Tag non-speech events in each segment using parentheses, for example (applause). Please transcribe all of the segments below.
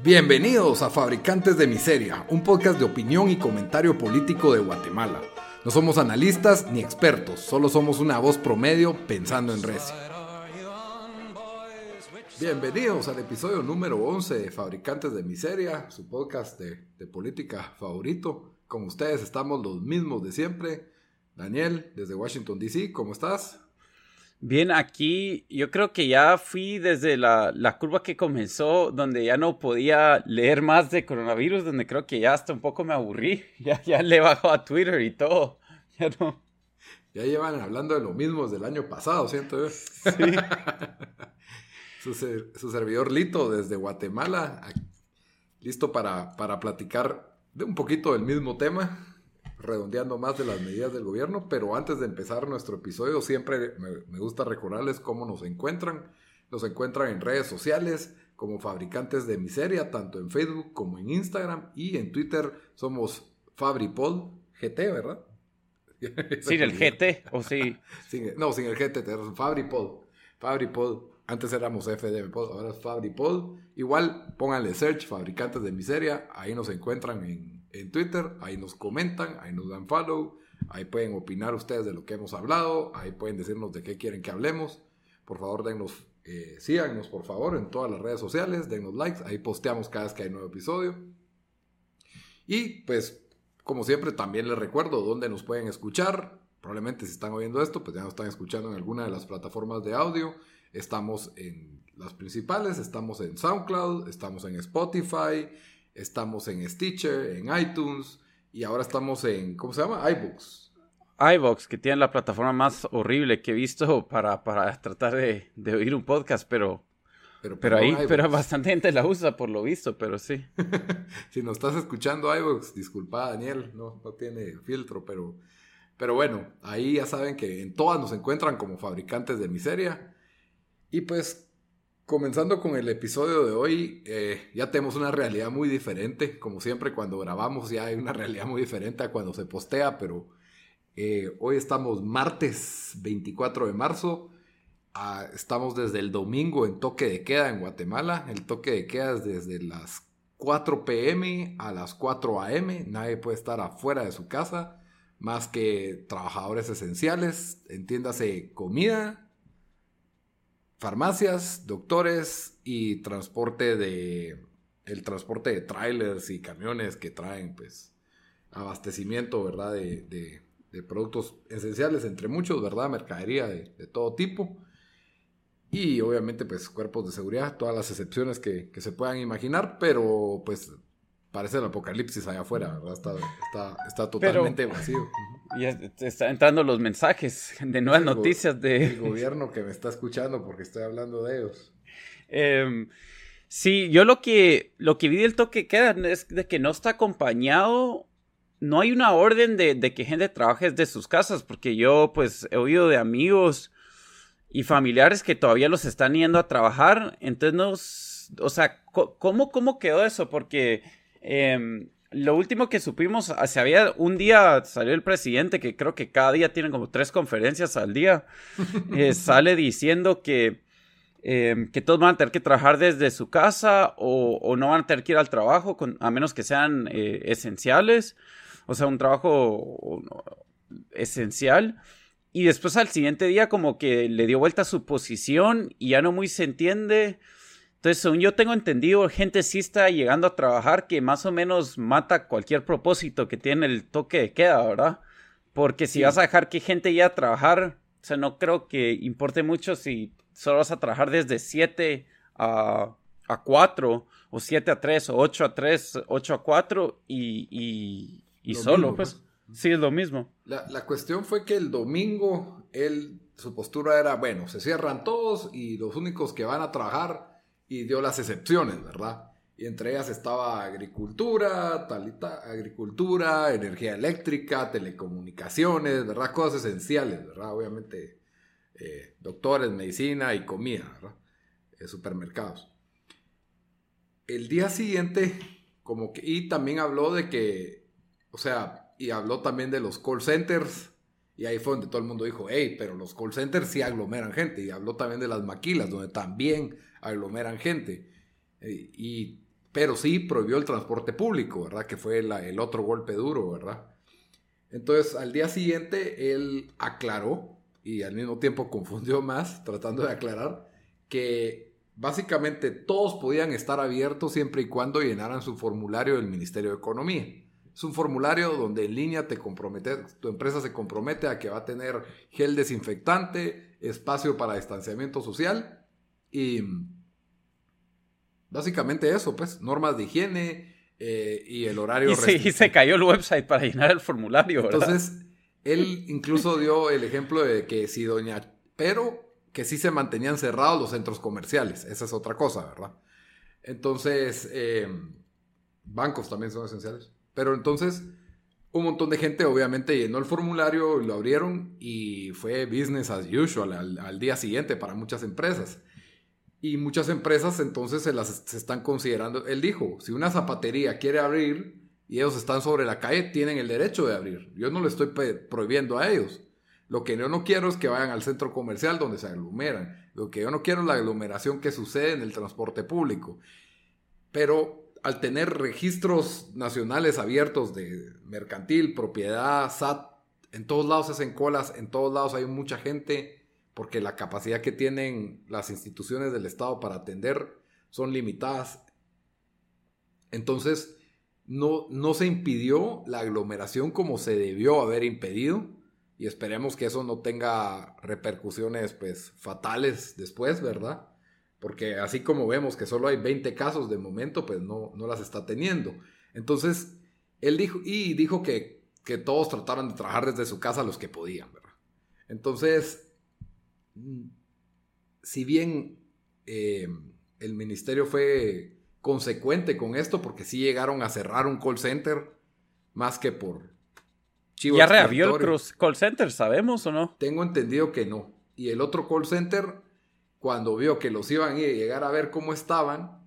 Bienvenidos a Fabricantes de Miseria, un podcast de opinión y comentario político de Guatemala. No somos analistas ni expertos, solo somos una voz promedio pensando en recio. Bienvenidos al episodio número 11 de Fabricantes de Miseria, su podcast de, de política favorito. Con ustedes estamos los mismos de siempre. Daniel, desde Washington, D.C., ¿cómo estás? Bien, aquí yo creo que ya fui desde la, curva que comenzó, donde ya no podía leer más de coronavirus, donde creo que ya hasta un poco me aburrí. (laughs) Ya, ya le bajo a Twitter y todo. (laughs) Ya no. Ya llevan hablando de lo mismo desde el año pasado, siento yo. Sí. (laughs) su, su, servidor Lito desde Guatemala, listo para, para platicar de un poquito del mismo tema redondeando más de las medidas del gobierno, pero antes de empezar nuestro episodio siempre me, gusta recordarles cómo nos encuentran. Nos encuentran en redes sociales como Fabricantes de Miseria, tanto en Facebook como en Instagram y en Twitter somos FabriPod GT, ¿verdad? (laughs) Sin el GT, o sí. no, sin el GT, tenemos FabriPod. FabriPod. Antes éramos FDMPod, ahora es FabriPod. Igual pónganle search Fabricantes de Miseria, ahí nos encuentran en en Twitter, ahí nos comentan, ahí nos dan follow, ahí pueden opinar ustedes de lo que hemos hablado, ahí pueden decirnos de qué quieren que hablemos. Por favor, dennos, eh, síganos por favor en todas las redes sociales, dennos likes, ahí posteamos cada vez que hay nuevo episodio. Y pues, como siempre, también les recuerdo dónde nos pueden escuchar. Probablemente si están oyendo esto, pues ya nos están escuchando en alguna de las plataformas de audio. Estamos en las principales, estamos en SoundCloud, estamos en Spotify, estamos en Stitcher, en iTunes y ahora estamos en, ¿cómo se llama? iBooks. iBooks, que tiene la plataforma más horrible que he visto para, para tratar de, oír un podcast, pero, pero, pero ahí pero bastante gente la usa por lo visto, pero sí. (laughs) si nos estás escuchando iBooks, disculpa Daniel, no, no tiene filtro, pero, pero bueno, ahí ya saben que en todas nos encuentran como fabricantes de miseria. Y pues Comenzando con el episodio de hoy, eh, ya tenemos una realidad muy diferente. Como siempre, cuando grabamos ya hay una realidad muy diferente a cuando se postea, pero eh, hoy estamos martes 24 de marzo. Ah, estamos desde el domingo en toque de queda en Guatemala. El toque de queda es desde las 4 pm a las 4 am. Nadie puede estar afuera de su casa más que trabajadores esenciales. Entiéndase comida, farmacias, doctores y transporte de el transporte de trailers y camiones que traen pues abastecimiento, ¿verdad? De, productos esenciales, entre muchos, ¿verdad? Mercadería de, todo tipo. Y obviamente pues cuerpos de seguridad, todas las excepciones que, que se puedan imaginar, pero pues parece el apocalipsis allá afuera, ¿verdad? Está, está, totalmente vacío. Ya están entrando los mensajes de nuevas noticias de... El gobierno que me está escuchando porque estoy hablando de ellos. Em, sí, yo lo que, lo que vi del toque queda es de que no está acompañado, no hay una orden de, de que gente trabaje desde sus casas, porque yo pues he oído de amigos y familiares que todavía los están yendo a trabajar, entonces no, o sea, ¿cómo, cómo quedó eso? Porque Em, lo último que supimos, ah, se había un día salió el presidente, que creo que cada día tiene como tres conferencias al día, eh, (laughs) sale diciendo que, em, que todos van a tener que trabajar desde su casa o, no van a tener que ir al trabajo, a menos que sean eh, esenciales, o sea, un trabajo esencial. Y después al siguiente día como que le dio vuelta a su posición y ya no muy se entiende entonces, según yo tengo entendido, gente sí está llegando a trabajar que más o menos mata cualquier propósito que tiene el toque de queda, ¿verdad? Porque si vas a dejar que gente ya a trabajar, o sea, no creo que importe mucho si solo vas a trabajar desde 7 a, a 4, o 7 a 3, o 8 a 3, 8 a 4, y, y, solo, pues. Sí, es lo mismo. La, la, cuestión fue que el domingo él, su postura era, bueno, se cierran todos y los únicos que van a trabajar y dio las excepciones, ¿verdad? Y entre ellas estaba agricultura, talita, agricultura, energía eléctrica, telecomunicaciones, ¿verdad? Cosas esenciales, ¿verdad? Obviamente, eh, doctores, medicina y comida, ¿verdad? Eh, supermercados. El día siguiente, como que, y también habló de que, o sea, y habló también de los call centers, y ahí fue donde todo el mundo dijo, hey, pero los call centers sí aglomeran gente, y habló también de las maquilas, donde también aglomeran gente. Eh, y pero sí prohibió el transporte público, ¿verdad? Que fue el otro golpe duro, ¿verdad? Entonces, al día siguiente, él aclaró y al mismo tiempo (laughs) confundió más, tratando de aclarar, que básicamente todos podían estar abiertos siempre y cuando llenaran su formulario del Ministerio de Economía. Es un formulario donde en línea te compromete, tu empresa se compromete a que va a tener gel desinfectante, espacio para distanciamiento social y básicamente eso, pues, normas de higiene eh, y el (laughs) horario. Y se, y se, cayó el website para llenar el formulario, ¿verdad? Entonces, él (laughs) incluso dio el ejemplo de que si doña, pero que sí se mantenían cerrados los centros comerciales, esa es otra cosa, ¿verdad? Entonces, eh, bancos también son esenciales. Pero entonces, un montón de gente obviamente llenó el formulario, lo abrieron y fue business as usual al, día siguiente para muchas empresas. Y muchas empresas entonces se las se están considerando. Él dijo, si una zapatería quiere abrir y ellos están sobre la calle, tienen el derecho de abrir. Yo no le estoy prohibiendo a ellos. Lo que yo no quiero es que vayan al centro comercial donde se aglomeran. Lo que yo no quiero es la aglomeración que sucede en el transporte público. Pero al tener registros nacionales abiertos de mercantil, propiedad, SAT, en todos lados hacen colas, en todos lados hay mucha gente, porque la capacidad que tienen las instituciones del Estado para atender son limitadas. Entonces, no, no se impidió la aglomeración como se debió haber impedido y esperemos que eso no tenga repercusiones pues fatales después, ¿verdad? porque así como vemos que solo hay 20 casos de momento, pues no, no las está teniendo. Entonces, él dijo, y dijo que, que todos trataron de trabajar desde su casa los que podían, ¿verdad? Entonces, si bien eh, el ministerio fue consecuente con esto, porque sí llegaron a cerrar un call center, más que por... ¿Ya reabrió el call center, sabemos o no? Tengo entendido que no. Y el otro call center cuando vio que los iban a llegar a ver cómo estaban,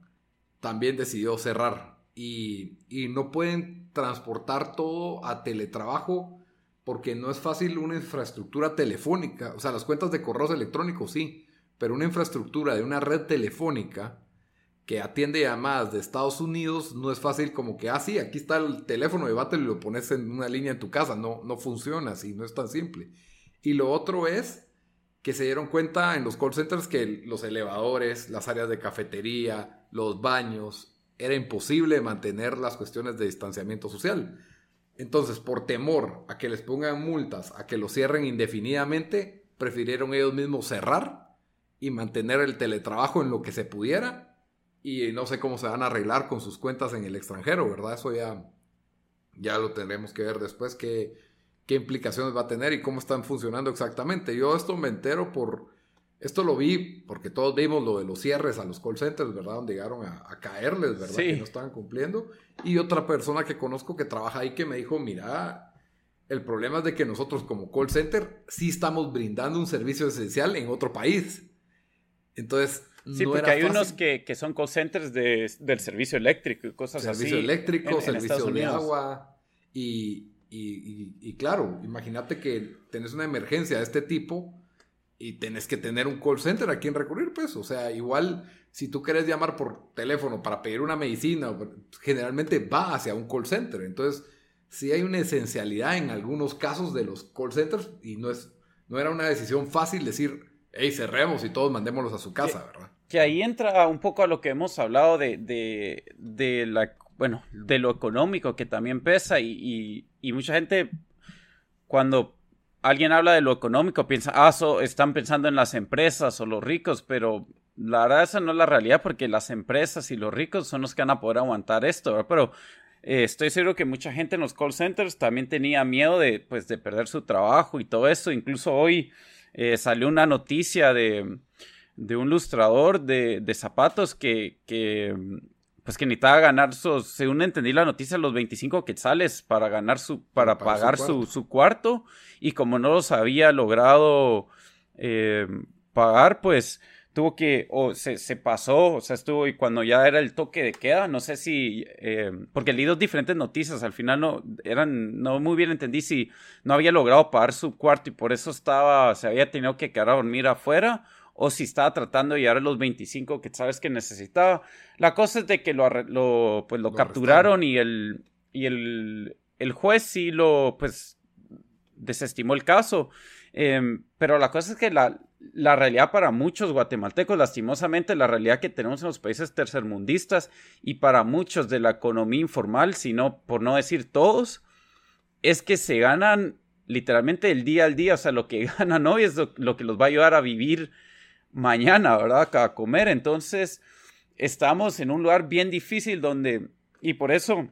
también decidió cerrar. Y, no pueden transportar todo a teletrabajo porque no es fácil una infraestructura telefónica. O sea, las cuentas de correos electrónicos sí, pero una infraestructura de una red telefónica que atiende llamadas de Estados Unidos no es fácil como que, ah, sí, aquí está el teléfono, llévatelo y lo pones en una línea en tu casa. No, no funciona así, no es tan simple. Y lo otro es que se dieron cuenta en los call centers que los elevadores, las áreas de cafetería, los baños, era imposible mantener las cuestiones de distanciamiento social. Entonces, por temor a que les pongan multas, a que lo cierren indefinidamente, prefirieron ellos mismos cerrar y mantener el teletrabajo en lo que se pudiera. Y no sé cómo se van a arreglar con sus cuentas en el extranjero, ¿verdad? Eso ya, ya lo tendremos que ver después que qué implicaciones va a tener y cómo están funcionando exactamente. Yo esto me entero por, esto lo vi porque todos vimos lo de los cierres a los call centers, ¿verdad? Donde llegaron a, caerles, ¿verdad? Que no estaban cumpliendo. Y otra persona que conozco que trabaja ahí que me dijo, mira, el problema es de que nosotros como call center sí estamos brindando un servicio esencial en otro país. Entonces... Sí, porque hay unos que, son call centers de, del servicio eléctrico y cosas así. Servicio eléctrico, servicio de agua. Y, y, claro, imagínate que tenés una emergencia de este tipo y tenés que tener un call center a quien recurrir, pues. O sea, igual si tú quieres llamar por teléfono para pedir una medicina, generalmente va hacia un call center. Entonces, sí hay una esencialidad en algunos casos de los call centers y no, es, no era una decisión fácil decir, hey, cerremos y todos mandémoslos a su casa, ¿verdad? Que ahí entra un poco a lo que hemos hablado de, de, de la bueno, de lo económico que también pesa y, mucha gente cuando alguien habla de lo económico piensa, ah, están pensando en las empresas o los ricos, pero la verdad esa no es la realidad porque las empresas y los ricos son los que van a poder aguantar esto, pero eh, estoy seguro que mucha gente en los call centers también tenía miedo de, pues, de perder su trabajo y todo eso. Incluso hoy eh, salió una noticia de, de un lustrador de, de zapatos que, que pues que necesitaba ganar, sus, según entendí la noticia, los 25 quetzales para ganar su, para, pagar su cuarto. Y como no los había logrado eh, pagar, pues tuvo que, o se, se, pasó, o sea, estuvo, y cuando ya era el toque de queda, no sé si, eh, porque leí dos diferentes noticias, al final no, eran, no muy bien entendí si no había logrado pagar su cuarto y por eso estaba, se había tenido que quedar a dormir afuera, o si estaba tratando de llegar a los 25 que sabes que necesitaba. La cosa es de que lo, lo pues lo, capturaron y el y el, el juez sí lo pues desestimó el caso. Em, pero la cosa es que la, la realidad para muchos guatemaltecos, lastimosamente, la realidad que tenemos en los países tercermundistas y para muchos de la economía informal, sino por no decir todos, es que se ganan literalmente el día al día, o sea, lo que (laughs) ganan hoy es lo, que los va a ayudar a vivir mañana, ¿verdad? A comer. Entonces, estamos en un lugar bien difícil donde, y por eso,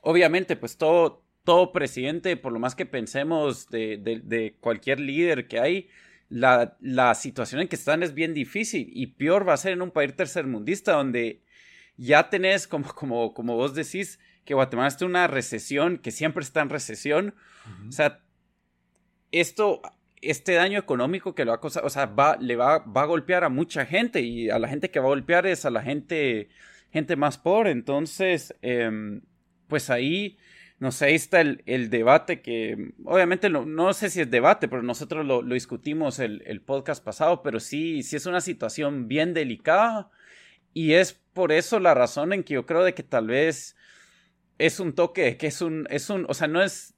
obviamente, pues todo, todo presidente, por lo más que pensemos de, de, cualquier líder que hay, la, la, situación en que están es bien difícil y peor va a ser en un país tercermundista donde ya tenés, (laughs) como, como, como vos decís, que Guatemala está en una recesión, que siempre está en recesión. O sea, esto, este daño económico que lo va a o sea, va, le va, va a golpear a mucha gente y a la gente que va a golpear es a la gente, gente más pobre. Entonces, em, pues ahí no sé, ahí está el, debate que, obviamente, no sé si es debate, pero nosotros lo, discutimos el, el, podcast pasado, pero sí, sí es una situación bien delicada y es por eso la razón en que yo creo de que tal vez es un toque, que es un, es un, o sea, no es,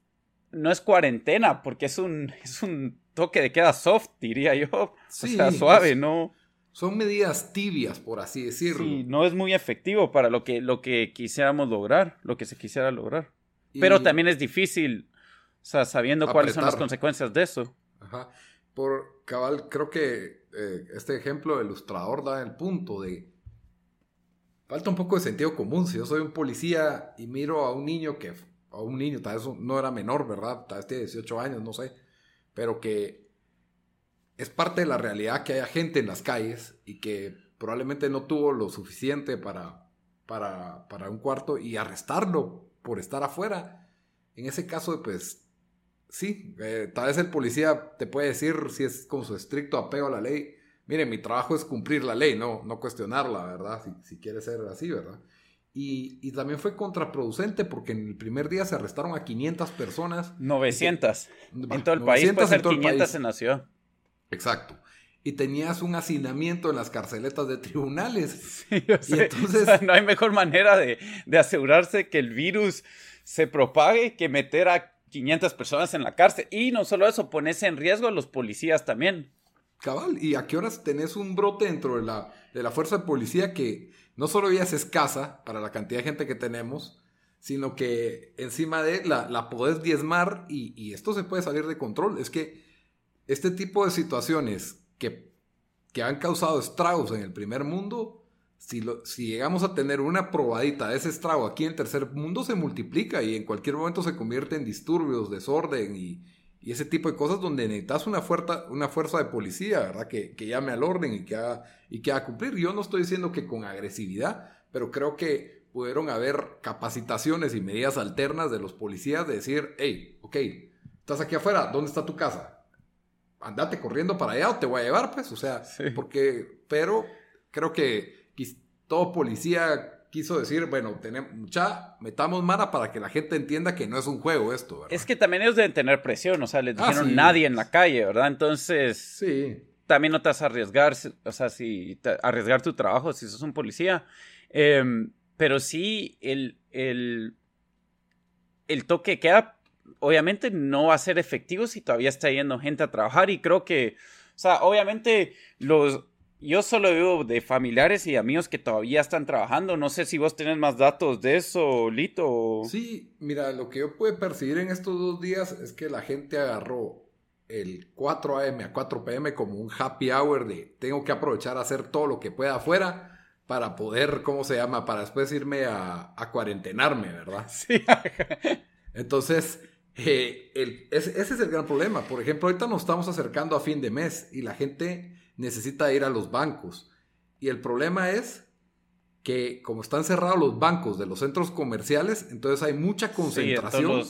no es cuarentena, porque es un, es un toque de queda soft, diría yo, (laughs) o sea, suave, ¿no? Son medidas tibias, por así decirlo. Sí, no es muy efectivo para lo que, lo que quisiéramos lograr, lo que se quisiera lograr. Pero también es difícil, o sea, sabiendo cuáles son las consecuencias de eso. Ajá. Por cabal, creo que eh, este ejemplo ilustrador da el punto de. Falta un poco de sentido común. Si yo soy un policía y miro a un niño que. A un niño, tal vez no era menor, ¿verdad? Tal vez tiene 18 años, no sé. Pero que es parte de la realidad que haya gente en las calles y que probablemente no tuvo lo suficiente para, para, para un cuarto y arrestarlo por estar afuera. En ese caso, pues sí, eh, tal vez el policía te puede decir si es con su estricto apego a la ley. Mire, mi trabajo es cumplir la ley, no, no cuestionarla, ¿verdad? Si, quiere ser así, ¿verdad? Y, también fue contraproducente porque en el primer día se arrestaron a 500 personas. 900. en todo el país, puede ser 500 en la ciudad. Exacto y tenías un hacinamiento en las carceletas de tribunales. (laughs) Sí, y entonces... no hay mejor manera de, asegurarse que el virus se propague que meter a 500 personas en la cárcel. Y no solo eso, pones en riesgo a los policías también. Cabal, ¿y a qué horas tenés un brote dentro de la, de la fuerza de policía que no solo ya es escasa para la cantidad de gente que tenemos, sino que encima de la, la podés diezmar y, y esto se puede salir de control? Es que este tipo de situaciones que, que han causado estragos en el primer mundo, si, si, llegamos a tener una probadita de ese estrago aquí en tercer mundo, se multiplica y en cualquier momento se convierte en disturbios, desorden y, y ese tipo de cosas donde necesitas una fuerza, una fuerza de policía, ¿verdad? Que, que llame al orden y que, haga, y que haga cumplir. Yo no estoy diciendo que con agresividad, pero creo que pudieron haber capacitaciones y medidas alternas de los policías de decir, hey, ok, estás aquí afuera, ¿dónde está tu casa? andate corriendo para allá o te voy a llevar, pues, o sea, porque, pero creo que todo policía quiso decir, bueno, tenemos mucha, metamos mara para que la gente entienda que no es un juego esto, ¿verdad? Es que también ellos deben tener presión, o sea, les ah, dijeron nadie en la calle, ¿verdad? Entonces, sí. también no te vas a arriesgar, o sea, si arriesgar tu trabajo si sos un policía, em, pero sí el, el, el toque queda obviamente no va a ser efectivo si todavía está yendo gente a trabajar y creo que, o sea, obviamente los, yo solo veo de familiares y amigos que todavía están trabajando. No sé si vos tenés más datos de eso, Lito. Sí, mira, lo que yo pude percibir en estos dos días es que la gente agarró el 4 a.m. a 4 p.m. como un happy hour de tengo que aprovechar a hacer todo lo que pueda afuera para poder, ¿cómo se llama? Para después irme a, a cuarentenarme, ¿verdad? (laughs) Sí. Entonces, eh, ese, es el gran problema. Por ejemplo, ahorita nos estamos acercando a fin de mes y la gente necesita ir a los bancos. Y el problema es que como están cerrados los bancos de los centros comerciales, entonces hay mucha concentración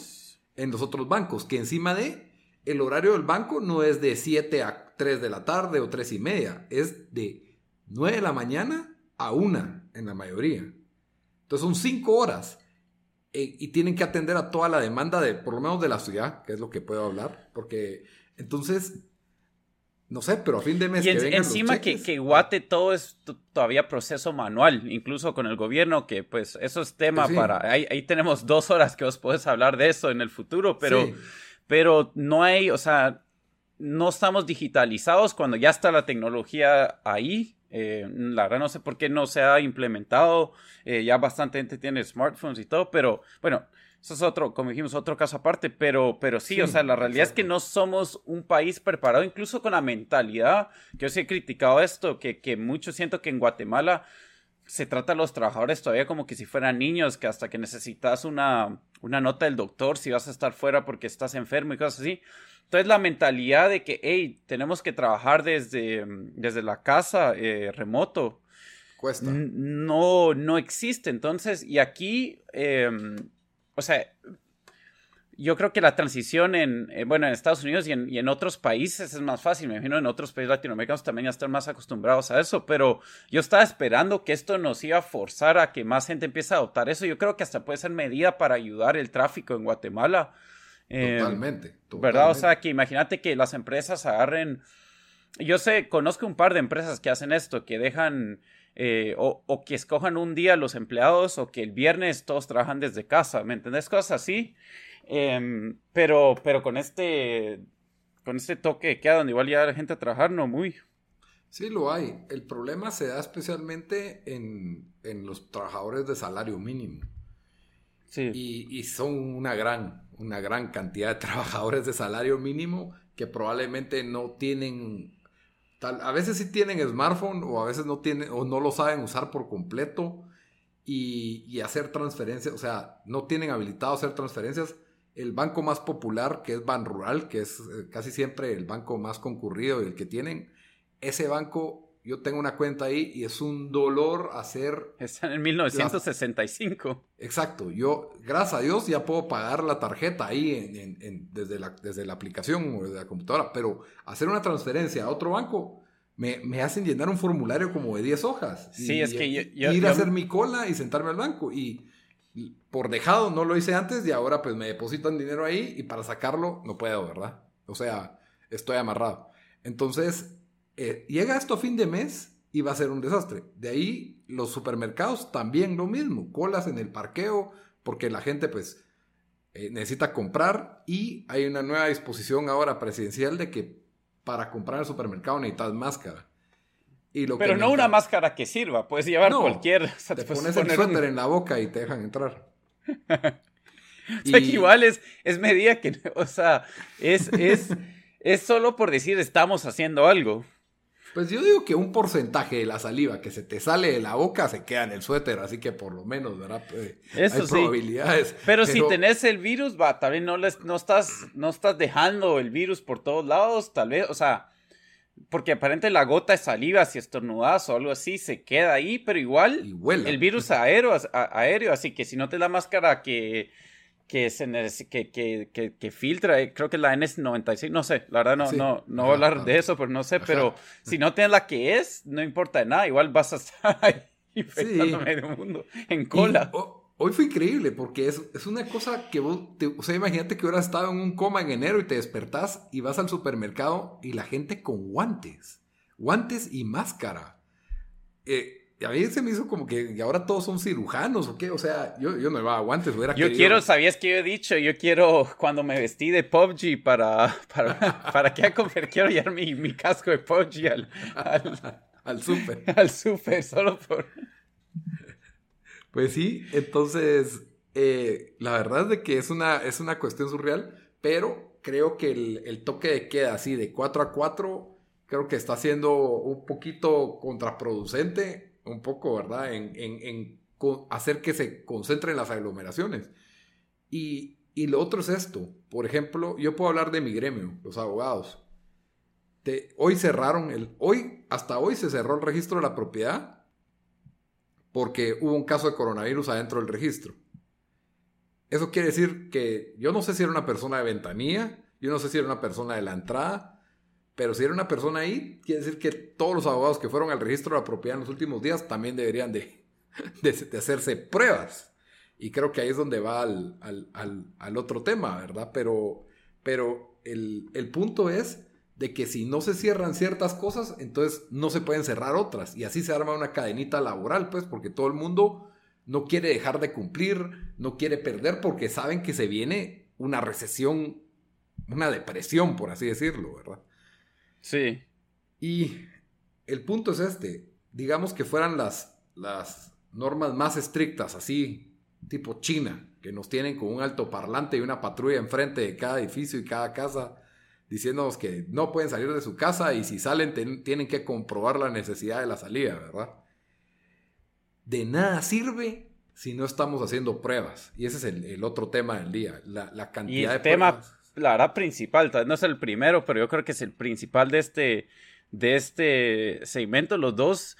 en los otros bancos, que encima de el horario del banco no es de 7 a 3 de la tarde o 3 y media, es de 9 de la mañana a 1 en la mayoría. Entonces son 5 horas. Eh, y tienen que atender a toda la demanda de, por lo menos de la ciudad, que es lo que puedo hablar, porque entonces No sé, pero a fin de mes. Y encima que, que, Guate todo es todavía proceso manual, incluso con el gobierno, que pues eso es tema para. Ahí, ahí, tenemos (laughs) dos horas que os puedes hablar de eso en el futuro, pero, pero no hay, o sea, no estamos digitalizados cuando ya está la tecnología ahí. Eh, la verdad no sé por qué no se ha implementado. Eh, ya bastante gente tiene smartphones y todo, pero bueno, eso es otro, como dijimos, otro caso aparte, pero, pero sí, o sea, la realidad es que no somos un país preparado, incluso con la mentalidad, que yo sí he criticado esto, que, que mucho siento que en Guatemala se trata a los trabajadores todavía como que si fueran niños, que hasta que necesitas una, una nota del doctor, si vas a estar fuera porque estás enfermo y cosas así. Entonces la mentalidad de que, hey, tenemos que trabajar desde, desde la casa, eh, remoto. Cuesta. No, no existe. Entonces, y aquí, em, o sea, yo creo que la transición en, eh, bueno, en Estados Unidos y en, y en, otros países es más fácil. Me imagino en otros países latinoamericanos también ya están más acostumbrados a eso, pero yo estaba esperando que esto nos iba a forzar a que más gente empiece a adoptar eso. Yo creo que hasta puede ser medida para ayudar el tráfico en Guatemala. Em, totalmente, ¿Verdad? O sea, que imagínate que las empresas agarren. Yo sé, conozco un par de empresas que hacen esto, que dejan. Eh, o, que escojan un día los empleados o que el viernes todos trabajan desde casa, ¿me entendés? Cosas así. Em, pero, pero con este. Con este toque queda donde igual ya la gente a trabajar, no muy. Sí, lo hay. El problema se da especialmente en, en los trabajadores de salario mínimo. Sí. Y, y son una gran, una gran cantidad de (laughs) trabajadores de salario mínimo que probablemente no tienen, a veces sí tienen smartphone o a veces no tienen o no lo saben usar por completo y, y hacer transferencias, o sea, no tienen habilitado hacer transferencias. El banco más popular, que es Ban Rural, que es eh, casi siempre el banco más concurrido y el que tienen, ese banco yo tengo una cuenta ahí y es un dolor hacer... Está en 1965. Exacto. Yo, gracias a Dios, ya puedo pagar la tarjeta ahí desde, la, desde la aplicación o desde la computadora. Pero hacer una transferencia a otro banco me, me hacen llenar un formulario como de 10 hojas. Sí, es que yo, Ir a hacer mi cola y sentarme al banco. Y por dejado no lo hice antes y ahora pues me depositan dinero ahí y para sacarlo no puedo, ¿verdad? O sea, estoy amarrado. Entonces, eh, llega esto a fin de mes y va a ser un desastre. De ahí los supermercados también lo mismo, colas en el parqueo porque la gente pues eh, necesita comprar y hay una nueva disposición ahora presidencial de que para comprar en el supermercado necesitas máscara. Y lo Pero no una máscara que sirva, puedes llevar cualquier... te pones el suéter en la boca y te dejan entrar. (laughs) y... igual es, es medida que, (laughs) o sea, es, es, es solo por decir estamos haciendo algo. Pues yo digo que un porcentaje de la saliva que se te sale de la boca se queda en el suéter, así que por lo menos, ¿verdad? Pues, Eso hay probabilidades. Pero, si tenés el virus, va, también no, les, no, estás, no estás dejando el virus por todos lados, tal vez, o sea, porque aparentemente la gota de saliva, si estornudas o algo así, se queda ahí, pero igual el virus aéreo, aéreo, así que si no te la máscara que que, se, que, que, que, filtra, eh, creo que la N96, no sé, la verdad no, no, no voy a hablar de eso, pero no sé, pero si no tienes la que es, no importa de nada, igual vas a estar (laughs) ahí infectando medio mundo en cola. hoy fue increíble porque es, es una cosa que vos, o sea, imagínate que hubieras estado en un coma en enero y te despertás y vas al supermercado y la gente con guantes, guantes y máscara. Eh, a mí se me hizo como que ahora todos son cirujanos o qué. O sea, yo, yo no me a guantes. Hubiera yo quiero, ¿sabías que yo he dicho? Yo quiero, cuando me vestí de PUBG para, para, (laughs) para que quiero llevar mi, mi casco de PUBG al, al, (laughs) al súper. (laughs) Al súper, solo por... Pues sí, entonces, eh, la verdad es de que es una, es una cuestión surreal, pero creo que el, el toque de queda así de 4 a 4 creo que está siendo un poquito contraproducente un poco, ¿verdad? En, hacer que se concentren las aglomeraciones. Y, lo otro es esto. Por ejemplo, yo puedo hablar de mi gremio, los abogados. hoy cerraron el. Hoy, hasta hoy se cerró el registro de la propiedad porque hubo un caso de coronavirus adentro del registro. Eso quiere decir que yo no sé si era una persona de ventanilla, yo no sé si era una persona de la entrada, pero si era una persona ahí, quiere decir que todos los abogados que fueron al registro de la propiedad en los últimos días también deberían (laughs) de, de, hacerse pruebas. Y creo que ahí es donde va al, otro tema, ¿verdad? Pero, pero el, punto es de que si no se cierran ciertas cosas, entonces no se pueden cerrar otras. Y así se arma una cadenita laboral, pues, porque todo el mundo no quiere dejar de cumplir, no quiere perder, porque saben que se viene una recesión, una depresión, por así decirlo, ¿verdad? Sí. Y el punto es este, digamos que fueran las, las normas más estrictas, así, tipo China, que nos tienen con un alto parlante y una patrulla enfrente de cada edificio y cada casa diciéndonos que no pueden salir de su casa y si salen tienen que comprobar la necesidad de la salida, ¿verdad? De nada sirve si no estamos haciendo pruebas. Y ese es el, otro tema del día, la, cantidad y el de tema, La verdad, principal, no es el primero, pero yo creo que es el principal de este, de este segmento. Los dos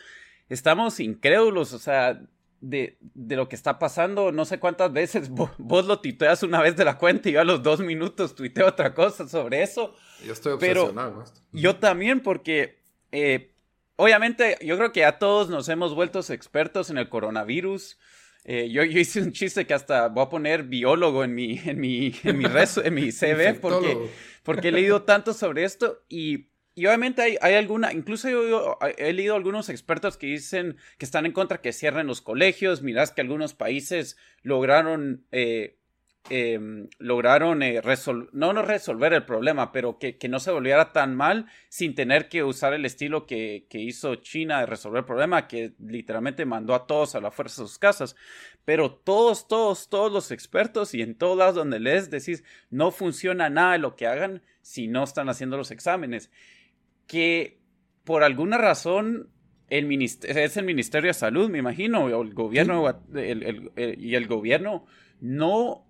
estamos incrédulos, o sea, de, lo que está pasando. No sé cuántas veces (laughs) vos, lo tuiteas una vez de la cuenta y yo a los dos minutos tuiteo otra cosa sobre eso. Yo estoy obsesionado. yo también porque... Eh, obviamente, yo creo que ya todos nos hemos vuelto expertos en el coronavirus. Eh, yo, yo, hice un chiste que hasta voy a poner biólogo en mi, (laughs) en mi, en mi, en mi CV porque, porque he leído tanto sobre esto y y obviamente hay, hay alguna, incluso yo, he leído algunos expertos que dicen que están en contra que cierren los colegios. Mirás que algunos países lograron, eh, em, lograron eh, no, no resolver el problema, pero que, que, no se volviera tan mal sin tener que usar el estilo que, que, hizo China de resolver el problema, que literalmente mandó a todos a la fuerza de sus casas. Pero todos, todos, todos los expertos y en todos lados donde les decís no funciona nada de lo que hagan si no están haciendo los exámenes que por alguna razón el es el Ministerio de Salud, me imagino, o el gobierno y el gobierno no,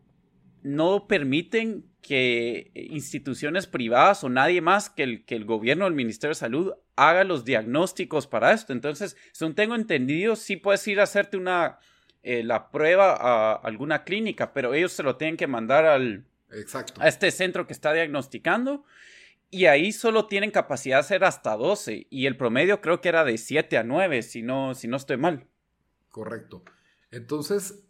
no permiten que instituciones privadas o nadie más que el, que el gobierno o el Ministerio de Salud haga los diagnósticos para esto. Entonces, según tengo entendido, sí puedes ir a hacerte una eh, la prueba a alguna clínica, pero ellos se lo tienen que mandar al Exacto. a este centro que está diagnosticando y ahí solo tienen capacidad de hacer hasta 12. Y el promedio creo que era de 7 a 9, si no, si no estoy mal. Correcto. Entonces,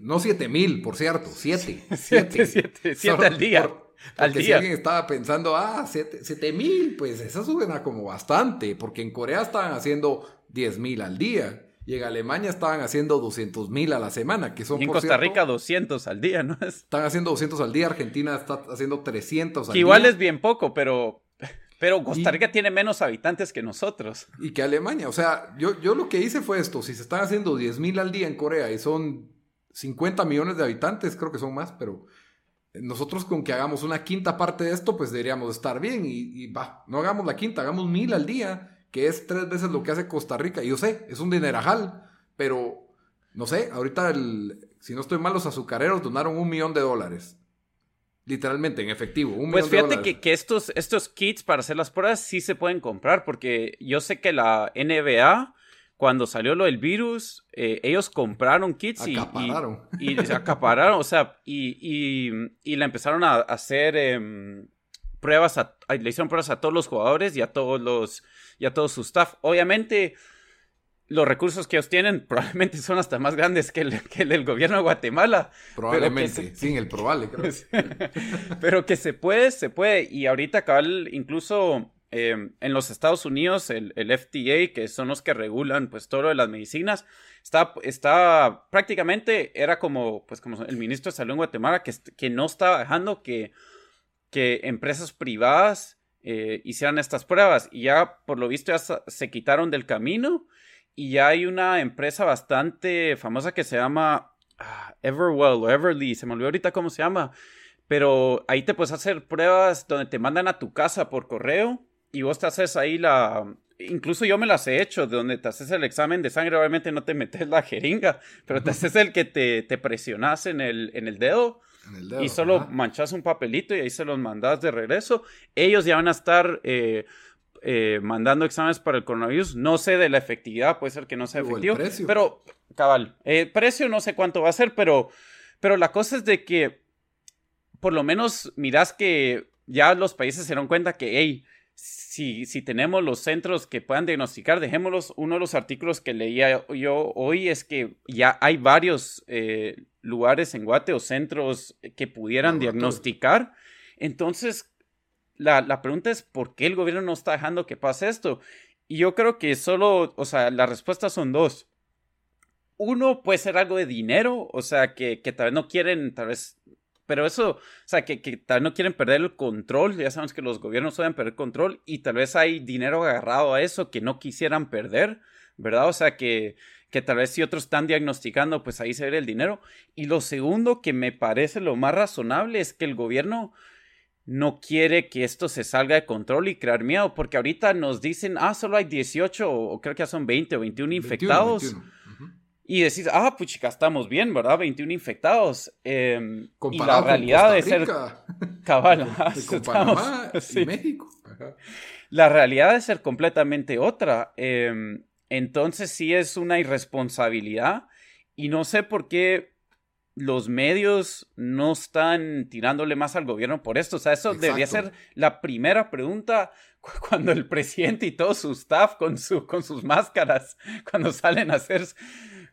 no 7 mil, por cierto, 7. 7, 7, 7 al día. al día. si alguien estaba pensando, ah, 7 mil, pues eso suena como bastante, porque en Corea estaban haciendo 10 mil al día. Y en Alemania estaban haciendo 200 mil a la semana, que son... Y en Costa Rica 200 al día, ¿no? (laughs) Están haciendo 200 al día, Argentina está haciendo 300 al que igual es bien poco, pero... Pero Costa Rica tiene menos habitantes que nosotros. Y que Alemania. O sea, yo, yo lo que hice fue esto. Si se están haciendo 10 mil al día en Corea y son 50 millones de habitantes, creo que son más, pero nosotros con que hagamos una quinta parte de esto, pues deberíamos estar bien. Y, va, no hagamos la quinta, hagamos mil al día que es tres veces lo que hace Costa Rica. Y yo sé, es un dinerajal, pero no sé, ahorita, el, si no estoy mal, los azucareros donaron un millón de dólares. Literalmente, en efectivo. Un pues fíjate que, que, estos, estos kits para hacer las pruebas sí se pueden comprar, porque yo sé que la NBA, cuando salió lo del virus, eh, ellos compraron kits y, y, y, acapararon, o sea, y, y, la empezaron a hacer em, pruebas, a, le hicieron pruebas a todos los jugadores y a todos los y a todo su staff. Obviamente, los recursos que ellos tienen probablemente son hasta más grandes que el, que el del gobierno de Guatemala. Probablemente, sin el probable, creo. pero que se puede, se puede. Y ahorita, cabal, incluso em, en los Estados Unidos, el, el, FDA, que son los que regulan pues todo lo de las medicinas, está, está prácticamente, era como, pues, como el ministro de Salud en Guatemala, que, que no estaba dejando que, que empresas privadas eh, hicieran estas pruebas. Y ya, por lo visto, ya se quitaron del camino. Y ya hay una empresa bastante famosa que se llama ah, Everwell o Everly, se me olvidó ahorita cómo se llama. Pero ahí te puedes hacer pruebas donde te mandan a tu casa por correo y vos te haces ahí la... Incluso yo me las he hecho, de donde te haces el examen de sangre, obviamente no te metes la jeringa, pero te haces el que te, te presionas en el, en el dedo y solo manchas un papelito y ahí se los mandas de regreso. Ellos ya van a estar eh, eh, mandando exámenes para el coronavirus. No sé de la efectividad, puede ser que no sea efectivo. Pero, cabal, el precio no sé cuánto va a ser, pero, pero la cosa es de que por lo menos mirás que ya los países se dieron cuenta que, hey, si, si, tenemos los centros que puedan diagnosticar, dejémoslos. Uno de los artículos que leía yo hoy es que ya hay varios eh, lugares en Guate o centros que pudieran diagnosticar. Entonces, la, la pregunta es ¿por qué el gobierno no está dejando que pase esto? Y yo creo que solo, o sea, las respuestas son dos. Uno puede ser algo de dinero, o sea, que, que tal vez no quieren, tal vez pero eso, o sea, que, que, tal vez no quieren perder el control, ya sabemos que los gobiernos suelen perder control y tal vez hay dinero agarrado a eso que no quisieran perder, ¿verdad? O sea, que, que tal vez si otros están diagnosticando, pues ahí se ve el dinero. Y lo segundo que me parece lo más razonable es que el gobierno no quiere que esto se salga de control y crear miedo, porque ahorita nos dicen, ah, solo hay 18 o creo que ya son 20 o 21 infectados. Y decís, ah, pues chica, estamos bien, ¿verdad? 21 infectados. Eh, y la realidad (laughs) de ser. (laughs) Cabal, con Panamá y (laughs) México. La realidad de ser completamente otra. Eh, entonces sí es una irresponsabilidad. Y no sé por qué los medios no están tirándole más al gobierno por esto. O sea, eso debería ser la primera pregunta cuando el presidente y todo su staff con, su, con sus máscaras, cuando salen a hacer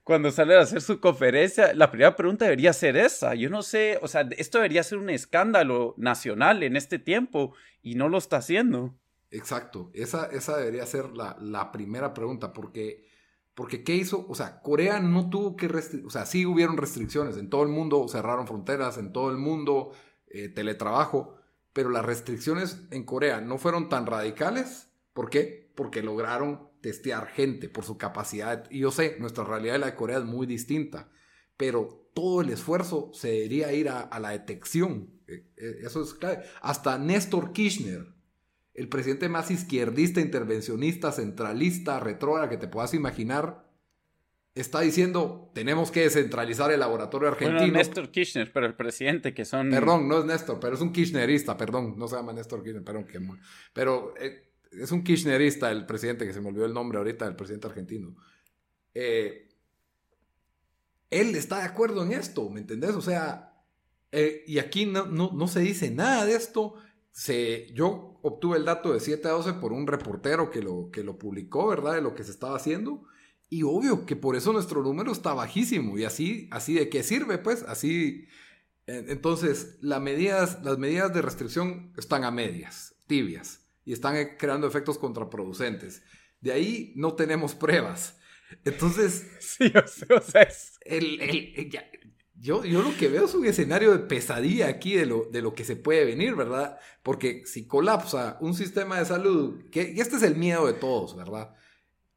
cuando sale a hacer su conferencia, la primera pregunta debería ser esa. Yo no sé, o sea, esto debería ser un escándalo nacional en este tiempo y no lo está haciendo. Exacto, esa, esa debería ser la, la primera pregunta, porque, porque ¿qué hizo? O sea, Corea no tuvo que, o sea, sí hubieron restricciones, en todo el mundo cerraron fronteras, en todo el mundo eh, teletrabajo, pero las restricciones en Corea no fueron tan radicales. ¿Por qué? Porque lograron testear gente por su capacidad. Y yo sé, nuestra realidad de la de Corea es muy distinta, pero todo el esfuerzo se debería ir a, la detección. E, e, eso es clave. Hasta Néstor Kirchner, el presidente más izquierdista, intervencionista, centralista, retrógrada que te puedas imaginar, está diciendo, tenemos que descentralizar el laboratorio argentino. Bueno, Néstor Kirchner, pero el presidente que son... Perdón, no es Néstor, pero es un kirchnerista, perdón, no se llama Néstor Kirchner, perdón, que... Pero eh, es un kirchnerista el presidente, que se me olvidó el nombre ahorita, el presidente argentino. Eh, él está de acuerdo en esto, ¿me entendés? O sea, eh, y aquí no, no, se dice nada de esto. Se, yo obtuve el dato de 7 a 12 por un reportero que lo, que lo publicó, ¿verdad? De lo que se estaba haciendo. Y obvio que por eso nuestro número está bajísimo. Y así, así de qué sirve, pues, así. Entonces, las medidas, las medidas de restricción están a medias, tibias y están creando efectos contraproducentes. De ahí no tenemos pruebas. Entonces, (laughs) sí, o sea, yo, yo lo que veo es un escenario de pesadilla aquí de lo, de lo que se puede venir, ¿verdad? Porque si colapsa un sistema de salud, que, y este es el miedo de todos, ¿verdad?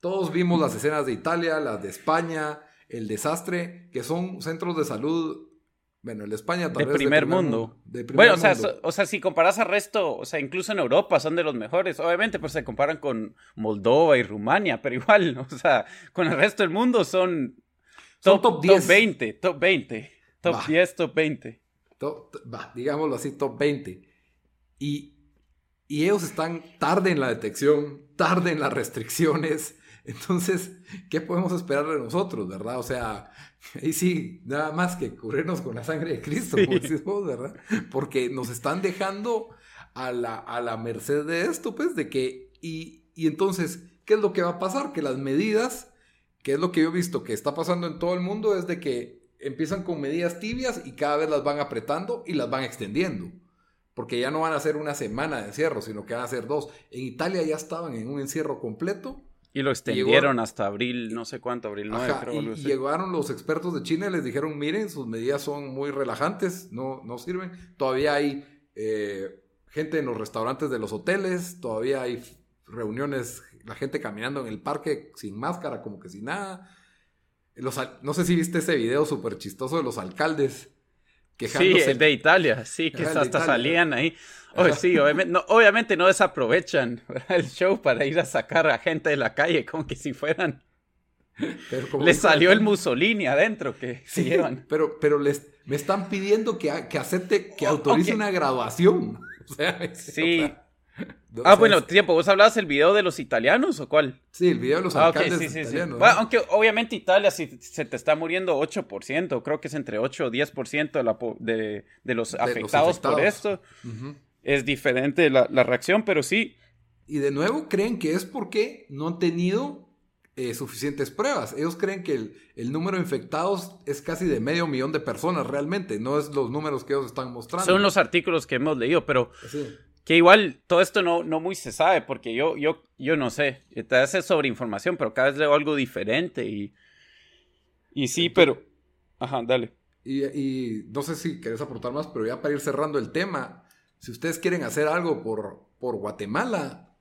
Todos vimos las escenas de Italia, las de España, el desastre, que son centros de salud bueno, el España tal de primer mundo. De primer bueno, o sea, o sea, si comparas al resto, o sea, incluso en Europa son de los mejores. Obviamente, pues se comparan con Moldova y Rumania, pero igual, (laughs) o sea, con el resto del mundo son, top, top, 10. top 20, top 20, top 10, top 20. va, digámoslo así, top 20. Y, y ellos están tarde en la detección, tarde en las restricciones. (laughs) Entonces, ¿qué podemos esperar de nosotros, verdad? O sea, ahí sí, nada más que cubrirnos con la sangre de Cristo, como ¿verdad? Porque nos están dejando a la, a la merced de esto, pues, de que, y, y entonces, ¿qué es lo que va a pasar? Que las medidas, que es lo que yo he visto que está pasando en todo el mundo, es de que empiezan con medidas tibias y cada vez las van apretando y las van extendiendo. Porque ya no van a ser una semana de encierro, sino que van a ser dos. En Italia ya estaban en un encierro completo y lo extendieron hasta abril, no sé cuánto, abril 9 creo. Y, llegaron los expertos de China y les dijeron, miren, sus medidas son muy relajantes, no, no sirven. Todavía hay eh, gente en los restaurantes de los hoteles, todavía hay reuniones, la gente caminando en el parque sin máscara, como que sin nada. Los, no sé si viste ese video súper chistoso de los alcaldes quejándose. Sí, de Italia, sí, que hasta salían ahí. Oh, sí, obviamente no, obviamente no desaprovechan el show para ir a sacar a gente de la calle, como que si fueran. les salió el Mussolini adentro que se llevan. Pero, pero les, me están pidiendo que, que acepte, que autorice una graduación. (laughs) O sea, sí. Ah, bueno, tiempo, ¿vos hablabas del video de los italianos o cuál? Sí, el video de los ah, alcaldes italianos. aunque obviamente Italia, si se te está muriendo 8%, creo que es entre 8 o 10% de, la, de, de, los, afectados por esto es diferente la, reacción, pero sí. Y de nuevo creen que es porque no han tenido eh, suficientes pruebas. Ellos creen que el, número de infectados es casi de medio millón de personas realmente, no es los números que ellos están mostrando. Son los artículos que hemos leído, pero Que igual todo esto no, no muy se sabe, porque yo, yo, yo no sé. Te hace sobre información, pero cada vez leo algo diferente y. Y sí, pero. Ajá, dale. Y, y, no sé si querés aportar más, pero ya para ir cerrando el tema, si ustedes quieren hacer algo por, por Guatemala,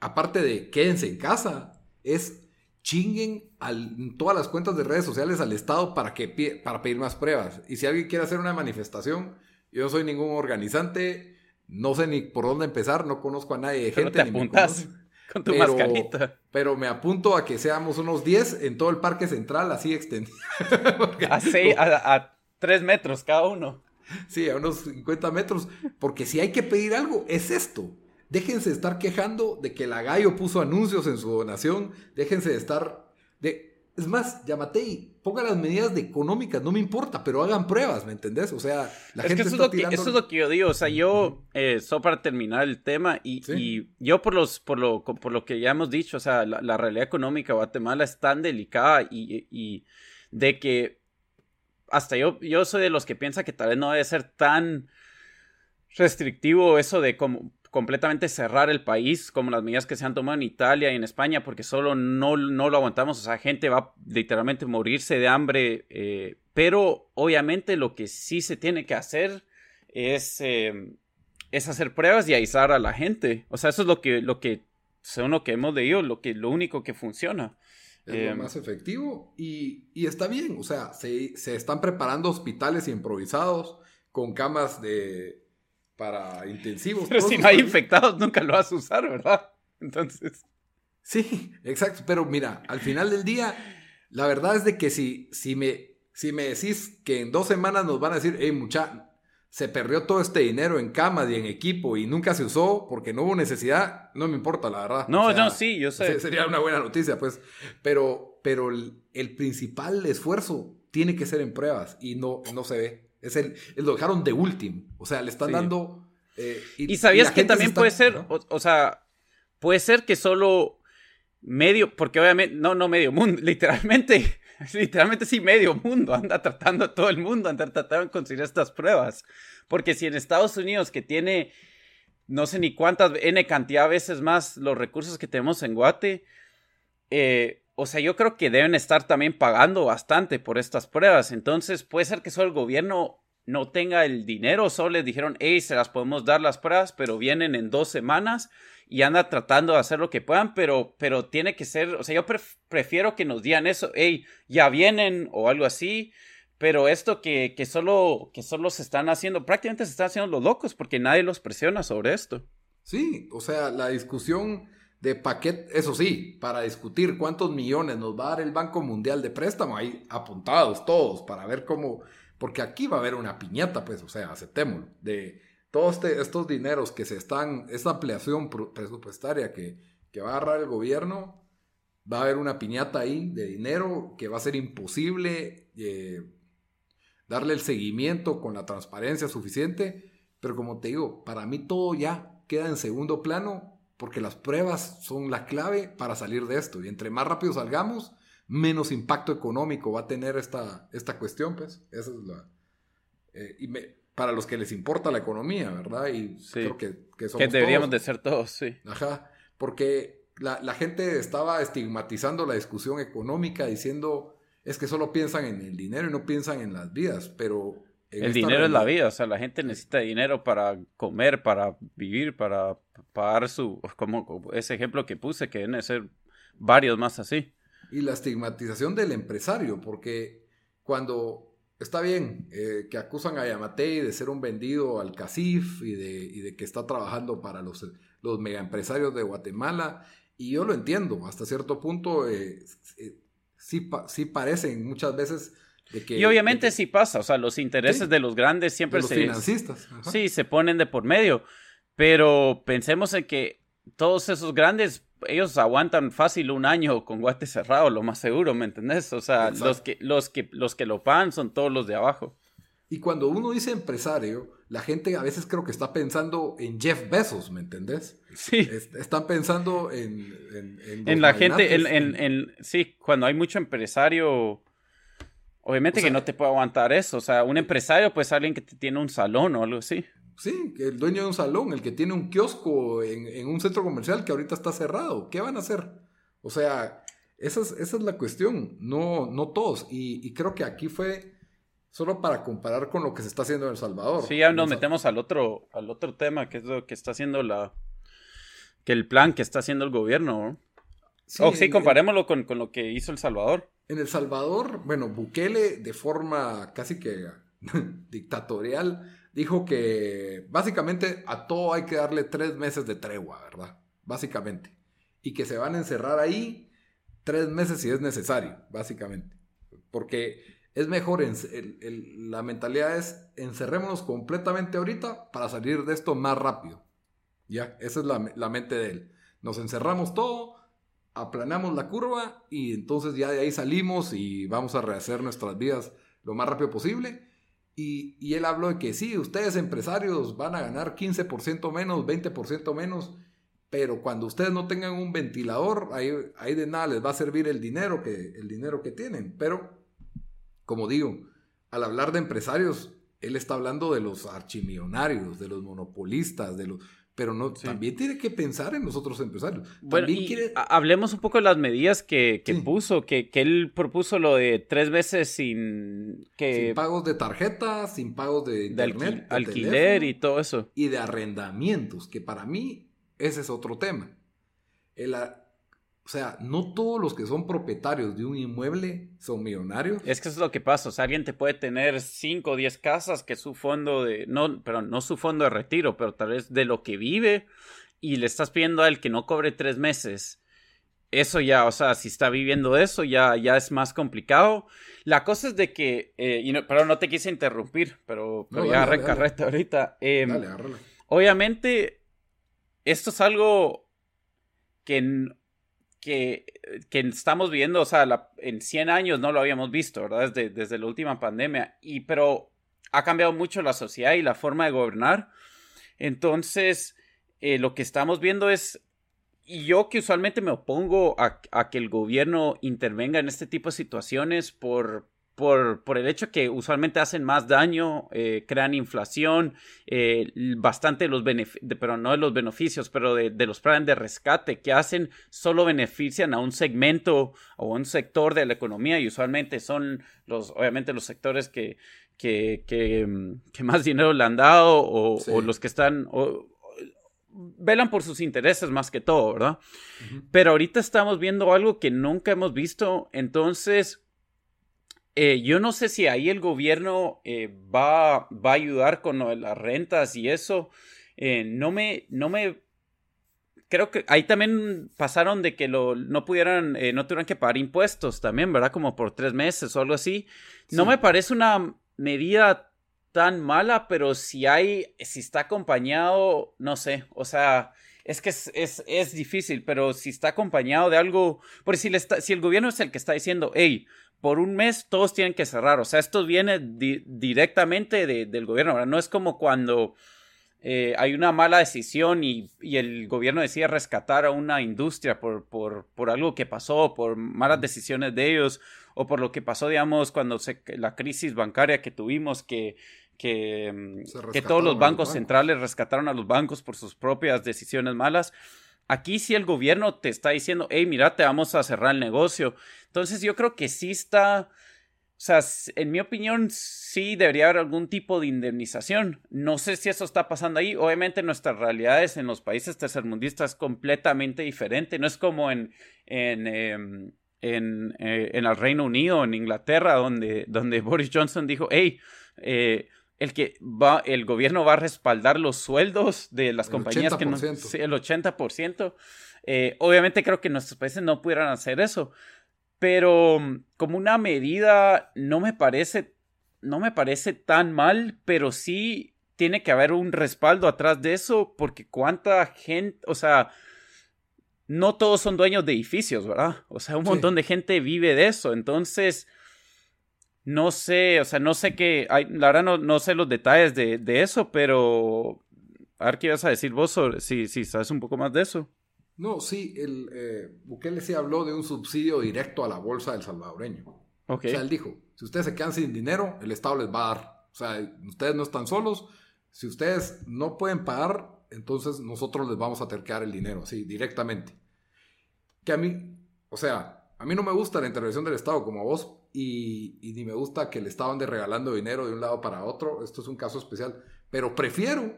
aparte de quédense en casa, es chinguen al, todas las cuentas de redes sociales al Estado para, que, para pedir más pruebas. Y si alguien quiere hacer una manifestación, yo no soy ningún organizante, no sé ni por dónde empezar, no conozco a nadie de gente. te apuntas (laughs) con tu pero, mascarita. Pero me apunto a que seamos unos 10 en todo el parque central, así extendido. (laughs) así, a, a 3 metros cada uno. Sí, a unos 50 metros. Porque si hay que pedir algo, es esto. Déjense de estar quejando de que la Gallo puso anuncios en su donación. Déjense de estar. De... Es más, Yamatei, ponga las medidas de económicas, no me importa, pero hagan pruebas, ¿me entendés? O sea, la es gente que eso, está es lo que, tirando... eso es lo que yo digo. O sea, yo, eh, solo para terminar el tema, y, Sí. y yo por los, por lo, por lo que ya hemos dicho, o sea, la, la realidad económica de Guatemala es tan delicada y, y de que hasta yo, yo soy de los que piensa que tal vez no debe ser tan restrictivo eso de como completamente cerrar el país, como las medidas que se han tomado en Italia y en España, porque solo no, no lo aguantamos. O sea, gente va literalmente a morirse de hambre. eh, pero obviamente lo que sí se tiene que hacer es, eh, es hacer pruebas y aislar a la gente. O sea, eso es lo que, lo que según lo que hemos leído, lo, que, lo único que funciona. Es Eh, lo más efectivo y, y está bien, o sea, se, se están preparando hospitales improvisados con camas de para intensivos. Pero si no hay infectados, nunca lo vas a usar, ¿verdad? Entonces. Sí, exacto, pero mira, al final del día, la verdad es de que si, si, me, si me decís que en dos semanas nos van a decir, hey mucha, se perdió todo este dinero en camas y en equipo y nunca se usó porque no hubo necesidad, no me importa, la verdad. No, O sea, no, sí, yo sé. se- Sería una buena noticia, pues. Pero, pero el, el principal esfuerzo tiene que ser en pruebas y no, no se ve. Es el, lo dejaron de último. O sea, le están Sí. dando. eh, Y sabías que se también está- puede ser, o, o sea, puede ser que solo medio, porque obviamente, no, no medio mundo, (laughs) literalmente, (laughs) literalmente sí medio mundo anda tratando, todo el mundo anda tratando de conseguir estas pruebas. Porque si en Estados Unidos, que tiene no sé ni cuántas, N cantidad de veces más los recursos que tenemos en Guate, eh, o sea, yo creo que deben estar también pagando bastante por estas pruebas. Entonces, puede ser que solo el gobierno no tenga el dinero, solo les dijeron, hey, se las podemos dar las pruebas, pero vienen en dos semanas y anda tratando de hacer lo que puedan, pero, pero tiene que ser, o sea, yo pref- prefiero que nos digan eso, hey, ya vienen o algo así, pero esto que, que, solo, que solo se están haciendo, prácticamente se están haciendo los locos porque nadie los presiona sobre esto. Sí, o sea, la discusión de paquete, eso sí, para discutir cuántos millones nos va a dar el Banco Mundial de Préstamo, ahí apuntados todos, para ver cómo, porque aquí va a haber una piñata, pues, o sea, aceptémoslo, de todos este- estos dineros que se están, esta ampliación presupuestaria que, que va a agarrar el gobierno, va a haber una piñata ahí de dinero que va a ser imposible eh, darle el seguimiento con la transparencia suficiente, pero como te digo, para mí todo ya queda en segundo plano porque las pruebas son la clave para salir de esto y entre más rápido salgamos, menos impacto económico va a tener esta, esta cuestión, pues, esa es la... eh, y me- para los que les importa la economía, ¿verdad? Y Sí. creo que, que somos Que deberíamos todos. de ser todos, sí. Ajá, porque la, la gente estaba estigmatizando la discusión económica diciendo es que solo piensan en el dinero y no piensan en las vidas, pero... El dinero es la vida, o sea, la gente necesita dinero para comer, para vivir, para pagar su, como ese ejemplo que puse, que deben de ser varios más así. Y la estigmatización del empresario, porque cuando está bien eh, que acusan a Yamatei de ser un vendido al CACIF y de, y de que está trabajando para los, los megaempresarios de Guatemala, y yo lo entiendo, hasta cierto punto eh, eh, sí, pa- sí parecen muchas veces que... Y obviamente de que- sí pasa, o sea, los intereses Sí. de los grandes de siempre los se, financistas. ajá. sí, se ponen de por medio, pero pensemos en que todos esos grandes, ellos aguantan fácil un año con guate cerrado, lo más seguro, ¿me entendés? O sea, Exacto. los que, los, que, los que lo pagan son todos los de abajo. Y cuando uno dice empresario, la gente a veces creo que está pensando en Jeff Bezos, ¿me entendés? Sí. Es- están pensando en... En, en en la gente, en, en- sí, cuando hay mucho empresario, obviamente O sea, que no te puede aguantar eso. O sea, un empresario pues alguien que tiene un salón o algo así. Sí, el dueño de un salón, el que tiene un kiosco en, un centro comercial que ahorita está cerrado. ¿Qué van a hacer? O sea, esa es, esa es la cuestión. No, no todos. Y, creo que aquí fue solo para comparar con lo que se está haciendo en El Salvador. Sí, ya nos metemos al otro, al otro tema, que es lo que está haciendo la... que el plan que está haciendo el gobierno. Sí, oh, sí, comparémoslo con, con lo que hizo El Salvador. En El Salvador, bueno, Bukele de forma casi que (laughs) dictatorial dijo que básicamente a todo hay que darle tres meses de tregua, ¿verdad? Básicamente. Y que se van a encerrar ahí tres meses si es necesario, básicamente. Porque es mejor, la mentalidad es encerrémonos completamente ahorita para salir de esto más rápido. Ya, esa es la, la mente de él. Nos encerramos todo, aplanamos la curva y entonces ya de ahí salimos y vamos a rehacer nuestras vidas lo más rápido posible y, él habló de que sí, ustedes empresarios van a ganar 15% menos, 20% menos, pero cuando ustedes no tengan un ventilador, ahí, ahí, de nada les va a servir el dinero que, el dinero que tienen. Pero, como digo, al hablar de empresarios, él está hablando de los archimillonarios, de los monopolistas, de los pero no, también tiene que pensar en los otros empresarios. Bueno, hablemos un poco de las medidas que, puso, que, él propuso lo de tres veces sin... Que... Sin pagos de tarjeta, sin pagos de internet. alquiler y todo eso. Y de arrendamientos, que para mí ese es otro tema. El, o sea, no todos los que son propietarios de un inmueble son millonarios. Es que eso es lo que pasa. O sea, alguien te puede tener 5 o 10 casas que su fondo de. No, pero no su fondo de retiro, pero tal vez de lo que vive. Y le estás pidiendo a él que no cobre tres meses. Eso ya, o sea, si está viviendo eso, ya, ya es más complicado. La cosa es de que. Eh, y no, pero no te quise interrumpir, pero, ya recarrete ahorita. Eh, dale, obviamente, esto es algo que que, que, estamos viendo, o sea, en 100 años no lo habíamos visto, ¿verdad? Desde, desde la última pandemia. Y, pero ha cambiado mucho la sociedad y la forma de gobernar. Entonces, eh, lo que estamos viendo es, y yo que usualmente me opongo a, a, que el gobierno intervenga en este tipo de situaciones por, por, por, el hecho que usualmente hacen más daño, eh, crean inflación, eh, bastante los beneficios, pero no de los beneficios, pero de, de, los planes de rescate que hacen, solo benefician a un segmento o un sector de la economía y usualmente son los, obviamente los sectores que, que, que, mm, más dinero le han dado o, los que están... velan por sus intereses más que todo, ¿verdad? Pero ahorita estamos viendo algo que nunca hemos visto, entonces eh, yo no sé si ahí el gobierno eh, va, va, a ayudar con las rentas y eso. Eh, no me, no me, creo que ahí también pasaron de que lo, no pudieran, no tuvieran que pagar impuestos también, ¿verdad? Como por tres meses o algo así. No me parece una medida tan mala, pero si hay, si está acompañado, no sé, o sea, es que es, es, es, difícil, pero si está acompañado de algo, porque si, le está, si el gobierno es el que está diciendo, hey, por un mes todos tienen que cerrar. O sea, esto viene directamente del gobierno. ¿verdad? No es como cuando eh, hay una mala decisión y, el gobierno decide rescatar a una industria por, por, por, algo que pasó, por malas decisiones de ellos, o por lo que pasó, digamos, cuando se, la crisis bancaria que tuvimos, que, que, mm, que todos los bancos centrales rescataron a los bancos por sus propias decisiones malas. Aquí sí el gobierno te está diciendo, hey, mira, te vamos a cerrar el negocio. Entonces yo creo que sí está, o sea, en mi opinión sí debería haber algún tipo de indemnización. No sé si eso está pasando ahí. Obviamente nuestras realidades en los países tercermundistas es completamente diferente. No es como en, en, em, en, eh, en el Reino Unido, en Inglaterra, donde, donde Boris Johnson dijo, hey, eh, el que va, el gobierno va a respaldar los sueldos de las compañías que no, el 80%. Eh, obviamente creo que nuestros países no pudieran hacer eso, pero mm, como una medida no me parece, no me parece tan mal, pero sí tiene que haber un respaldo atrás de eso, porque cuánta gente, o sea, no todos son dueños de edificios, ¿verdad? O sea, un montón de gente vive de eso, entonces no sé, o sea, no sé qué, la verdad no, no sé los detalles de, de, eso, pero a ver qué ibas a decir vos sobre, si, si sabes un poco más de eso. No, sí, el, eh, Bukele sí habló de un subsidio directo a la bolsa del salvadoreño. Okay. O sea, él dijo, si ustedes se quedan sin dinero, el Estado les va a dar. O sea, ustedes no están solos, si ustedes no pueden pagar, entonces nosotros les vamos a terquear el dinero, sí, directamente. Que a mí, o sea, a mí no me gusta la intervención del Estado como a vos y, ni me gusta que le Estado ande regalando dinero de un lado para otro, esto es un caso especial, pero prefiero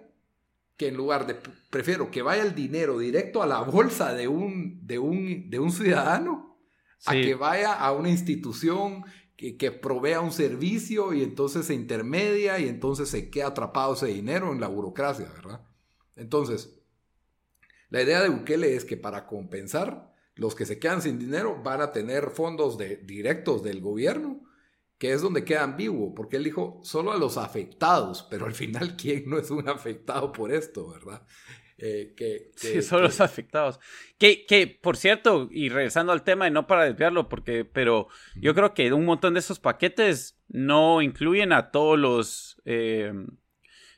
que en lugar de, prefiero que vaya el dinero directo a la bolsa de un, de un, de un ciudadano, a que vaya a una institución que, que, provea un servicio y entonces se intermedia y entonces se queda atrapado ese dinero en la burocracia, ¿verdad? Entonces, la idea de Bukele es que para compensar, los que se quedan sin dinero van a tener fondos de, directos del gobierno, que es donde queda ambiguo, porque él dijo solo a los afectados, pero al final, (laughs) ¿quién no es un afectado por esto, verdad? Eh, que, sí, solo los afectados. Que, que, por cierto, y regresando al tema, y no para desviarlo, porque, pero yo creo que un montón de esos paquetes no incluyen a todos los eh,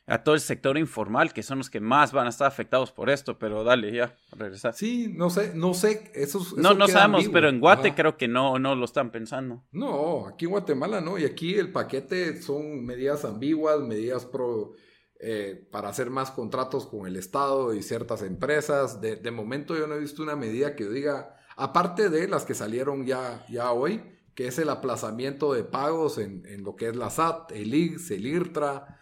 a todo el sector informal, que son los que más van a estar afectados por esto, pero dale, ya, regresar. Sí, no sé, no sé, eso, No, no sabemos, pero en Guate creo que no, no lo están pensando. No, aquí en Guatemala no, y aquí el paquete son medidas ambiguas, medidas pro, eh, para hacer más contratos con el Estado y ciertas empresas. De, de, momento yo no he visto una medida que diga, aparte de las que salieron ya, ya hoy, que es el aplazamiento de pagos en, en lo que es la SAT, el IGS, el IRTRA,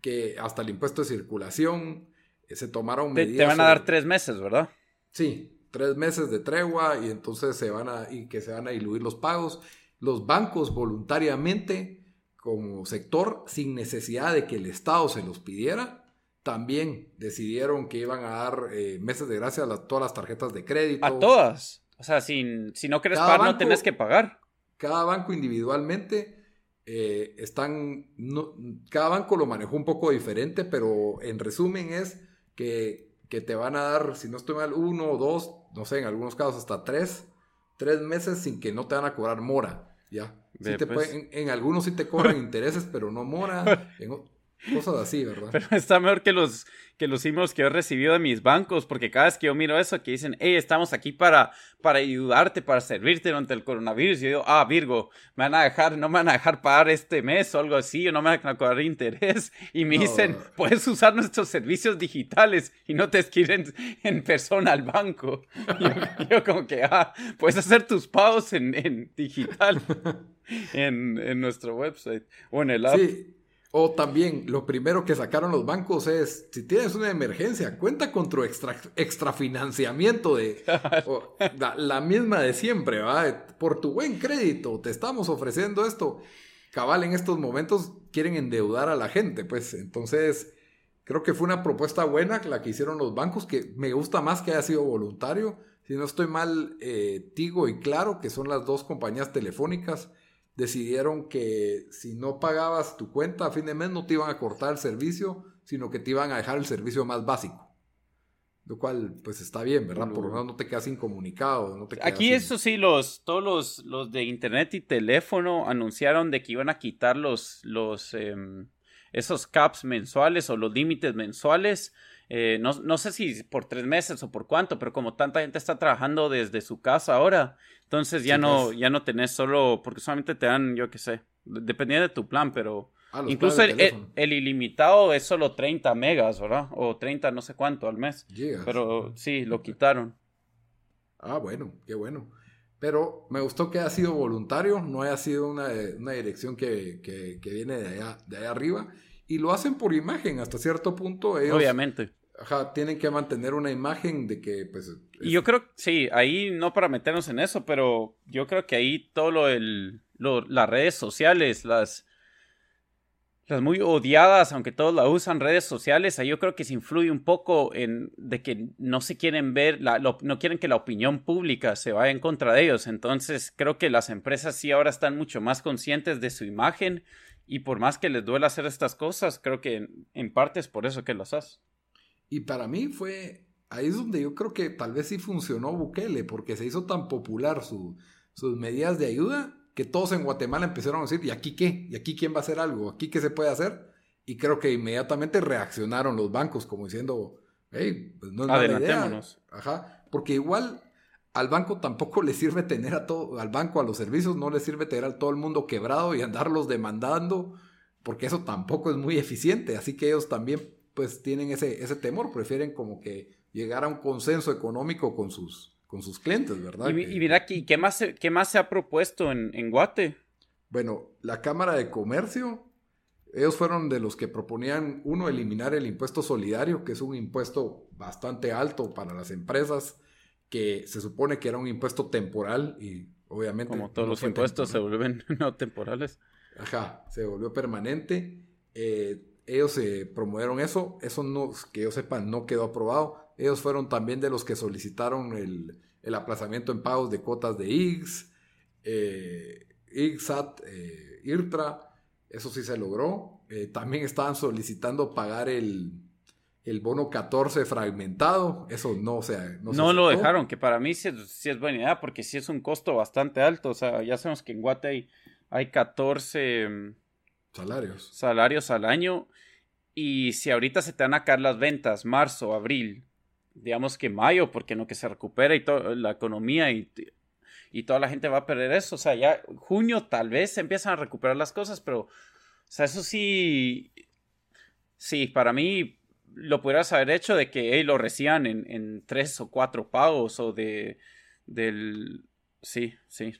que hasta el impuesto de circulación eh, se tomaron medidas. Te, van a dar tres meses, ¿verdad? Sí, tres meses de tregua y entonces se van a, y que se van a diluir los pagos. Los bancos voluntariamente, como sector, sin necesidad de que el Estado se los pidiera, también decidieron que iban a dar eh, meses de gracia a todas las tarjetas de crédito. A todas. O sea, si, si no quieres pagar, no tenés que pagar. Cada banco individualmente eh, están, cada banco lo manejó un poco diferente, pero en resumen es que, que, te van a dar, si no estoy mal, uno o dos, no sé, en algunos casos hasta tres, tres meses sin que no te van a cobrar mora, ¿ya? Pues. en, algunos sí te cobran intereses, pero no mora. (laughs) Cosas así, ¿verdad? Pero está mejor que los, que los emails que he recibido de mis bancos, porque cada vez que yo miro eso, que dicen, hey, estamos aquí para, para ayudarte, para servirte durante el coronavirus, yo digo, ah, Virgo, me van a dejar, no me van a dejar pagar este mes o algo así, o no me van a cobrar interés, (laughs) y me dicen, puedes usar nuestros servicios digitales y no te escriben en persona al banco. (laughs) Y yo, como que, ah, puedes hacer tus pagos en, en digital, (laughs) en, en nuestro website o en el app. Sí. O también, lo primero que sacaron los bancos es, si tienes una emergencia, cuenta con tu extra, extrafinanciamiento de (laughs) la, misma de siempre, ¿va? Por tu buen crédito, te estamos ofreciendo esto. Cabal, en estos momentos quieren endeudar a la gente, pues entonces creo que fue una propuesta buena la que hicieron los bancos, que me gusta más que haya sido voluntario. Si no estoy mal, eh, Tigo y Claro, que son las dos compañías telefónicas, decidieron que si no pagabas tu cuenta a fin de mes no te iban a cortar el servicio, sino que te iban a dejar el servicio más básico. Lo cual, pues está bien, ¿verdad? Por lo menos no te quedas incomunicado. No te Aquí, eso sí, los, todos los, los, de internet y teléfono anunciaron de que iban a quitar los, los, em, esos caps mensuales o los límites mensuales eh, no, no, sé si por tres meses o por cuánto, pero como tanta gente está trabajando desde su casa ahora, entonces ya no, pues. ya no tenés solo, porque solamente te dan, yo qué sé, dependiendo de tu plan, pero ah, incluso el, el, ilimitado es solo 30 megas, ¿verdad? O 30 no sé cuánto al mes. pero sí, lo quitaron. Ah, bueno, qué bueno. Pero me gustó que haya sido voluntario, no haya sido una, una dirección que, que, que, viene de allá, de allá arriba. Y lo hacen por imagen, hasta cierto punto. Obviamente Ajá, tienen que mantener una imagen de que, pues... Y yo creo, sí, ahí no para meternos en eso, pero yo creo que ahí todo lo, el, las redes sociales, las, las muy odiadas, aunque todos la usan, redes sociales, ahí yo creo que se influye un poco en de que no se quieren ver, la, no quieren que la opinión pública se vaya en contra de ellos. Entonces creo que las empresas sí ahora están mucho más conscientes de su imagen y por más que les duela hacer estas cosas, creo que en, en parte es por eso que las hacen. Y para mí fue, ahí es donde yo creo que tal vez sí funcionó Bukele, porque se hizo tan popular sus medidas de ayuda que todos en Guatemala empezaron a decir, ¿y aquí qué? ¿Y aquí quién va a hacer algo? ¿Aquí qué se puede hacer? Y creo que inmediatamente reaccionaron los bancos como diciendo, hey, pues no es mala idea. Ajá, porque igual al banco tampoco le sirve tener a todo, al banco, a los servicios, no le sirve tener a todo el mundo quebrado y andarlos demandando porque eso tampoco es muy eficiente, así que ellos también pues tienen ese, ese temor, prefieren como que llegar a un consenso económico con sus, con sus clientes, ¿verdad? Y, mira aquí, ¿qué más, se, ¿qué más se ha propuesto en, en Guate? Bueno, la Cámara de Comercio, ellos fueron de los que proponían, uno, eliminar el impuesto solidario, que es un impuesto bastante alto para las empresas, que se supone que era un impuesto temporal y obviamente... Como todos los impuestos se vuelven (laughs) no temporales. Ajá, se volvió permanente. Eh, ellos se promovieron eso, eso no, que yo sepa, no quedó aprobado. Ellos fueron también de los que solicitaron el, el aplazamiento en pagos de cuotas de IGS, eh, IGSAT, eh, IRTRA, eso sí se logró. Eh, también estaban solicitando pagar el, el bono 14 fragmentado, eso no, o sea, no, no lo dejaron, que para mí sí, es buena idea, porque sí es un costo bastante alto, o sea, ya sabemos que en Guate hay, hay 14 Salarios. Salarios al año. Y si ahorita se te van a caer las ventas, marzo, abril, digamos que mayo, porque no que se recupera y la economía y, y toda la gente va a perder eso. O sea, ya junio tal vez se empiezan a recuperar las cosas, pero, o sea, eso sí, sí, para mí lo pudieras haber hecho de que lo reciban en, en tres o cuatro pagos o de, del, sí, sí,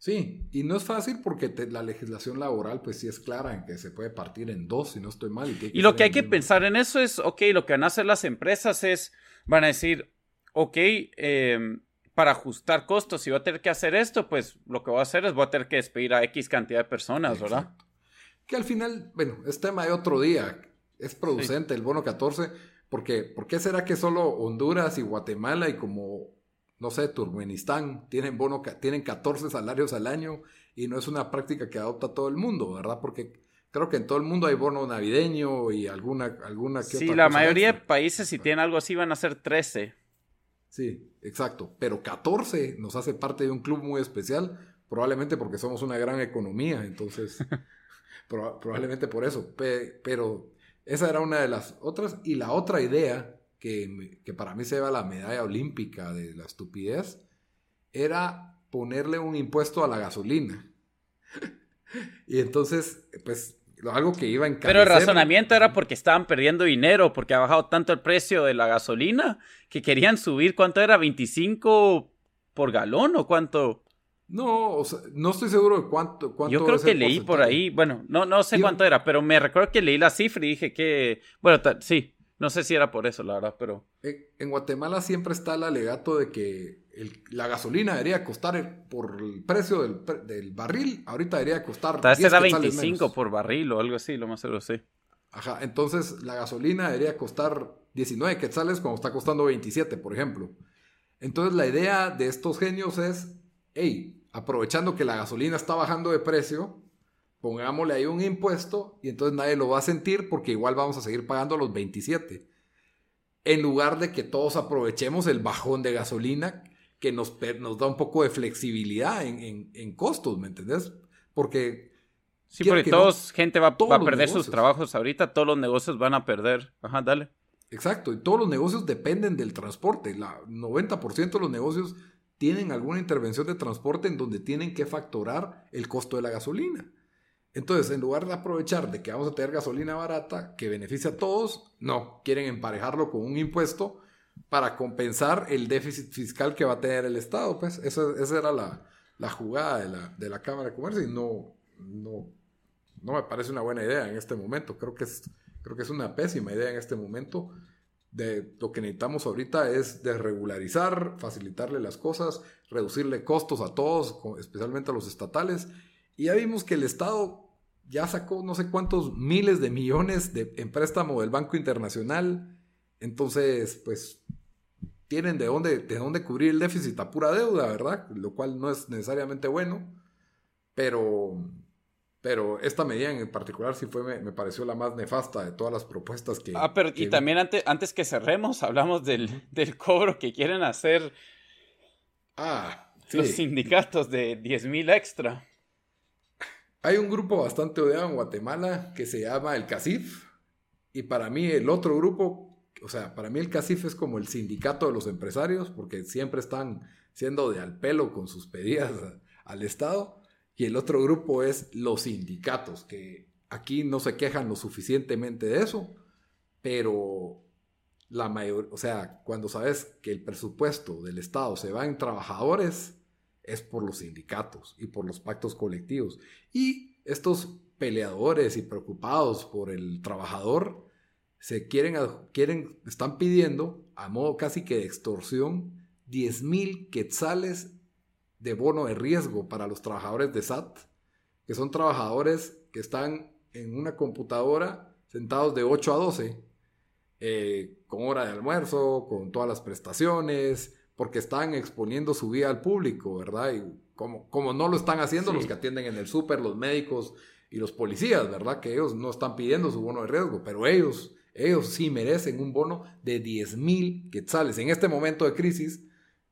Sí, y no es fácil porque la legislación laboral pues sí es clara en que se puede partir en dos, si no estoy mal. Y, lo que hay que pensar en eso es, ok, lo que van a hacer las empresas es, van a decir, ok, em, para ajustar costos, si voy a tener que hacer esto, pues lo que voy a hacer es voy a tener que despedir a X cantidad de personas, ¿verdad? Que al final, bueno, es tema de otro día, es producente el bono 14, porque ¿por qué será que solo Honduras y Guatemala y como no sé, Turkmenistán, tienen bono, tienen 14 salarios al año y no es una práctica que adopta todo el mundo, ¿verdad? Porque creo que en todo el mundo hay bono navideño y alguna, alguna que Sí, la mayoría de países si tienen algo así van a ser 13. Sí, exacto, pero 14 nos hace parte de un club muy especial, probablemente porque somos una gran economía, entonces, (laughs) probablemente por eso, pero esa era una de las otras, y la otra idea que, para mí se lleva la medalla olímpica de la estupidez, era ponerle un impuesto a la gasolina. (laughs) y entonces, pues, algo que iba en Pero el razonamiento era porque estaban perdiendo dinero, porque ha bajado tanto el precio de la gasolina, que querían subir, ¿cuánto era? ¿25 por galón o cuánto? No, no estoy seguro de cuánto. cuánto Yo creo que leí por ahí, bueno, no, no sé cuánto era, pero me recuerdo que leí la cifra y dije que, bueno, sí, no sé si era por eso, la verdad, pero... En, Guatemala siempre está el alegato de que la gasolina debería costar por el precio del, barril, ahorita debería costar... Tal vez era 25 por barril o algo así, lo más seguro, sí. Ajá, entonces la gasolina debería costar 19 quetzales cuando está costando 27, por ejemplo. Entonces la idea de estos genios es, hey, aprovechando que la gasolina está bajando de precio, pongámosle ahí un impuesto y entonces nadie lo va a sentir porque igual vamos a seguir pagando los 27. En lugar de que todos aprovechemos el bajón de gasolina que nos, nos da un poco de flexibilidad en, costos, ¿me entendés? Porque... Sí, porque todos, gente va, a perder sus trabajos ahorita, todos los negocios van a perder. Ajá, dale. Exacto, y todos los negocios dependen del transporte. La 90% de los negocios tienen alguna intervención de transporte en donde tienen que factorar el costo de la gasolina. Entonces, en lugar de aprovechar de que vamos a tener gasolina barata que beneficia a todos, no, quieren emparejarlo con un impuesto para compensar el déficit fiscal que va a tener el Estado. Pues esa, era la, jugada de la, de la, Cámara de Comercio y no, no, no me parece una buena idea en este momento. Creo que es, creo que es una pésima idea en este momento. De, lo que necesitamos ahorita es desregularizar, facilitarle las cosas, reducirle costos a todos, especialmente a los estatales y ya vimos que el Estado ya sacó no sé cuántos miles de millones de, en préstamo del Banco Internacional. Entonces, pues tienen de dónde, de dónde cubrir el déficit a pura deuda, ¿verdad? Lo cual no es necesariamente bueno. Pero, pero esta medida en particular sí fue, me, pareció la más nefasta de todas las propuestas que... Ah, pero y también antes, antes que cerremos, (laughs) hablamos del, del cobro que quieren hacer ah, los sindicatos de 10 mil extra. Hay un grupo bastante odiado en Guatemala que se llama el CACIF. Y para mí el otro grupo, o sea, para mí el CACIF es como el sindicato de los empresarios, porque siempre están siendo de al pelo con sus pedidas (laughs) al Estado. Y el otro grupo es los sindicatos, que aquí no se quejan lo suficientemente de eso, pero la mayor, o sea, cuando sabes que el presupuesto del Estado se va en trabajadores, es por los sindicatos y por los pactos colectivos. Y estos peleadores y preocupados por el trabajador se quieren, quieren están pidiendo a modo casi que de extorsión 10 mil quetzales de bono de riesgo para los trabajadores de SAT, que son trabajadores que están en una computadora sentados de 8 a 12 eh, con hora de almuerzo, con todas las prestaciones, porque están exponiendo su vida al público, ¿verdad? Y como, como no lo están haciendo los que atienden en el súper, los médicos y los policías, ¿verdad? Que ellos no están pidiendo su bono de riesgo, pero ellos, ellos sí merecen un bono de 10 mil quetzales. En este momento de crisis,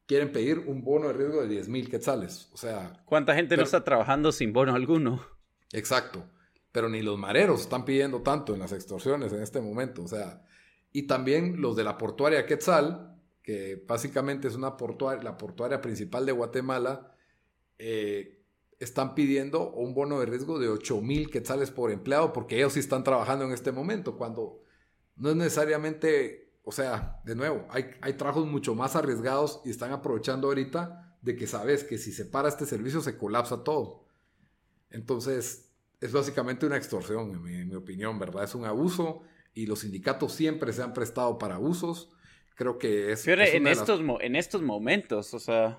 quieren pedir un bono de riesgo de 10 mil quetzales. O sea... ¿Cuánta gente no está trabajando sin bono alguno? Exacto. Pero ni los mareros están pidiendo tanto en las extorsiones en este momento. O sea, y también los de la portuaria Quetzal, que básicamente es una portuaria, la portuaria principal de Guatemala, eh, están pidiendo un bono de riesgo de 8 mil quetzales por empleado porque ellos sí están trabajando en este momento, cuando no es necesariamente, o sea, de nuevo, hay, hay trabajos mucho más arriesgados y están aprovechando ahorita de que sabes que si se para este servicio se colapsa todo. Entonces, es básicamente una extorsión, en mi opinión, ¿verdad? Es un abuso y los sindicatos siempre se han prestado para abusos. Creo que es... en, estos, en estos momentos, o sea...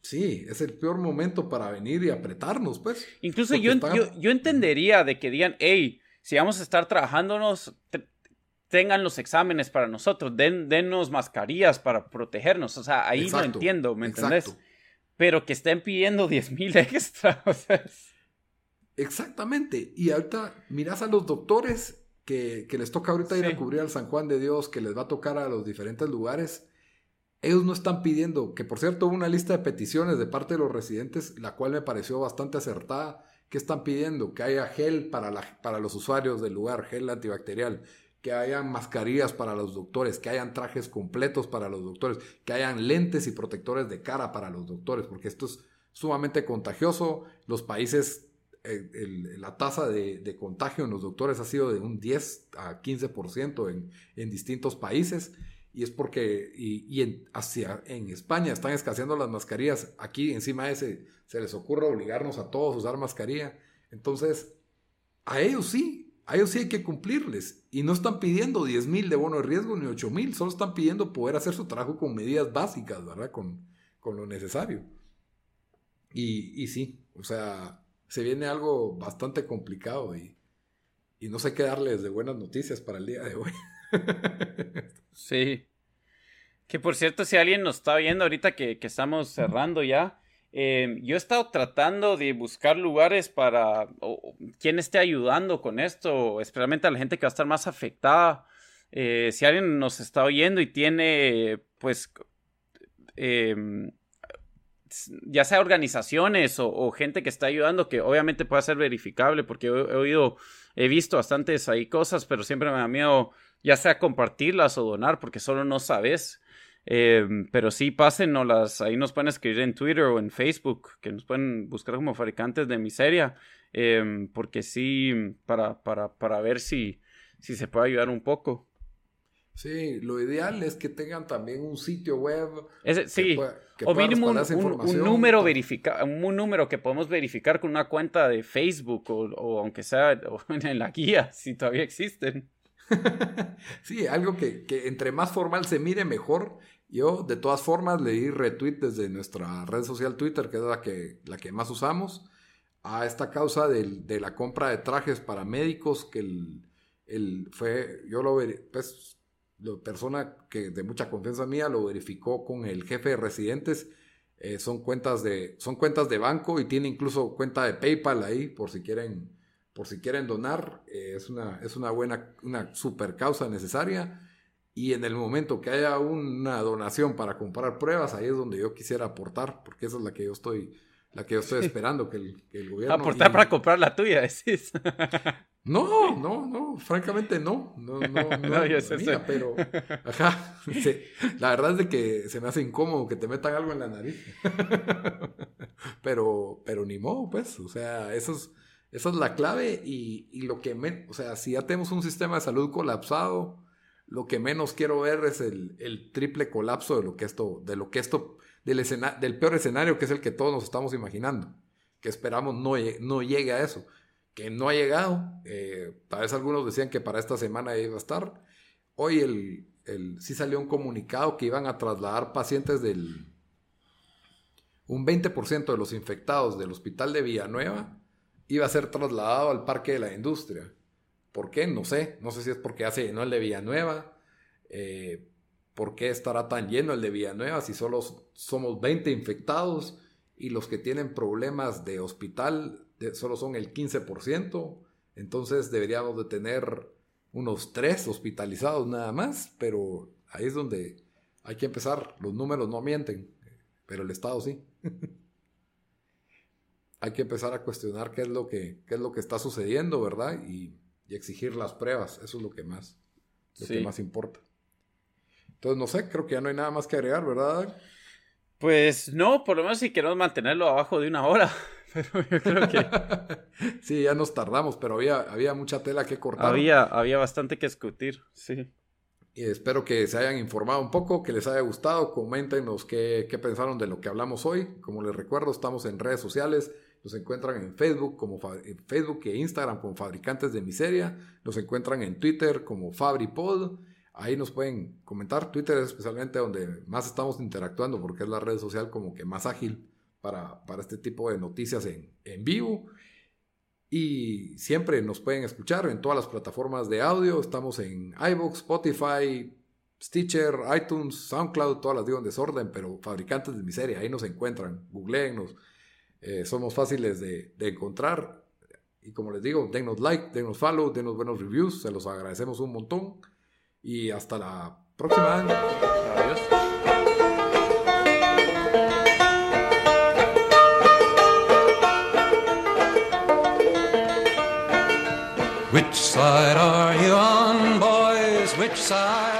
Sí, es el peor momento para venir y apretarnos, pues. Incluso yo, yo, entendería de que digan, hey, si vamos a estar trabajándonos, tengan los exámenes para nosotros, den, dennos mascarillas para protegernos. O sea, ahí no entiendo, ¿me entendés? Pero que estén pidiendo (laughs) 10 mil extra, o sea... Exactamente. Y ahorita miras a los doctores que, les toca ahorita ir a cubrir al San Juan de Dios, que les va a tocar a los diferentes lugares, ellos no están pidiendo, que por cierto hubo una lista de peticiones de parte de los residentes, la cual me pareció bastante acertada, que están pidiendo que haya gel para, la, para los usuarios del lugar, gel antibacterial, que hayan mascarillas para los doctores, que hayan trajes completos para los doctores, que hayan lentes y protectores de cara para los doctores, porque esto es sumamente contagioso. Los países la tasa de, contagio en los doctores ha sido de un 10 a 15% en, en distintos países. Y es porque, y, en, hacia, en España están escaseando las mascarillas. Aquí encima de ese se les ocurre obligarnos a todos a usar mascarilla. Entonces, a ellos sí, a ellos sí hay que cumplirles. Y no están pidiendo 10 mil de bono de riesgo ni 8 mil, solo están pidiendo poder hacer su trabajo con medidas básicas, ¿verdad? Con, con lo necesario. Y, y sí, o sea, se viene algo bastante complicado y, y no sé qué darles de buenas noticias para el día de hoy. (laughs) sí. Que por cierto, si alguien nos está viendo ahorita que, estamos cerrando ya, em, yo he estado tratando de buscar lugares para quien esté ayudando con esto, especialmente a la gente que va a estar más afectada. Eh, si alguien nos está oyendo y tiene, pues, eh, ya sea organizaciones o, gente que está ayudando, que obviamente pueda ser verificable, porque he, oído, he visto bastantes ahí cosas, pero siempre me da miedo ya sea compartirlas o donar, porque solo no sabes. Em, pero sí, pásennos ahí nos pueden escribir en Twitter o en Facebook, que nos pueden buscar como fabricantes de miseria, em, porque sí, para, para, para ver si, si se puede ayudar un poco. Sí, lo ideal es que tengan también un sitio web. sí, o mínimo un, número verifica, un número que podemos verificar con una cuenta de Facebook o, aunque sea (laughs) en la guía, si todavía existen. (laughs) sí, algo que, entre más formal se mire mejor. Yo, de todas formas, le di retweet desde nuestra red social Twitter, que es la que, la que más usamos, a esta causa de la compra de trajes para médicos, que el, el fue, yo lo pues la persona que de mucha confianza mía lo verificó con el jefe de residentes. Eh, son cuentas de son cuentas de banco y tiene incluso cuenta de PayPal ahí por si quieren por si quieren donar eh, es una es una buena una super causa necesaria y en el momento que haya una donación para comprar pruebas ahí es donde yo quisiera aportar porque esa es la que yo estoy la que yo estoy esperando que el, gobierno aportar para comprar la tuya (laughs) decís No, no, no, francamente no. No, no, no, (laughs) yo sé pero. Ajá. (laughs) la verdad es de que se me hace incómodo que te metan algo en la nariz. pero, pero ni modo, pues. O sea, esos, Esa es la clave y, y lo que, me, o sea, si ya tenemos un sistema de salud colapsado, lo que menos quiero ver es el, el triple colapso de lo que esto, de lo que esto, del, peor escenario que es el que todos nos estamos imaginando, que esperamos no, no llegue a eso, que no ha llegado. Eh, tal vez algunos decían que para esta semana iba a estar. Hoy el, el, sí salió un comunicado que iban a trasladar pacientes del... Un 20% de los infectados del hospital de Villanueva iba a ser trasladado al Parque de la Industria. ¿Por qué? No sé. No sé si es porque hace lleno el de Villanueva. Eh, ¿Por qué estará tan lleno el de Villanueva si solo somos 20 infectados y los que tienen problemas de hospital solo son el 15%? Entonces deberíamos de tener unos 3 hospitalizados nada más, pero ahí es donde hay que empezar. Los números no mienten, pero el Estado sí. (laughs) hay que empezar a cuestionar qué es lo que, qué es lo que está sucediendo, ¿verdad? Y, exigir las pruebas. Eso es lo que más, lo que más importa. Entonces, no sé, creo que ya no hay nada más que agregar, ¿verdad? Pues no, por lo menos si queremos mantenerlo abajo de una hora. (laughs) Pero yo creo que. (laughs) sí, ya nos tardamos, pero había, había mucha tela que cortar. Había, había bastante que discutir, sí. Y espero que se hayan informado un poco, que les haya gustado. Coméntenos qué, qué pensaron de lo que hablamos hoy. Como les recuerdo, estamos en redes sociales. Nos encuentran en Facebook, como en Facebook e Instagram como Fabricantes de Miseria. Nos encuentran en Twitter como FabriPod. Ahí nos pueden comentar. Twitter es especialmente donde más estamos interactuando porque es la red social como que más ágil para, para este tipo de noticias en, en vivo. Y siempre nos pueden escuchar en todas las plataformas de audio. Estamos en iVoox, Spotify, Stitcher, iTunes, SoundCloud, todas las digo en desorden, pero fabricantes de miseria, ahí nos encuentran, googleennos eh, somos fáciles de, encontrar. Y como les digo, denos like, denos follow, denos buenos reviews, se los agradecemos un montón. Y hasta la próxima. Adiós. Which side are you on, boys? Which side?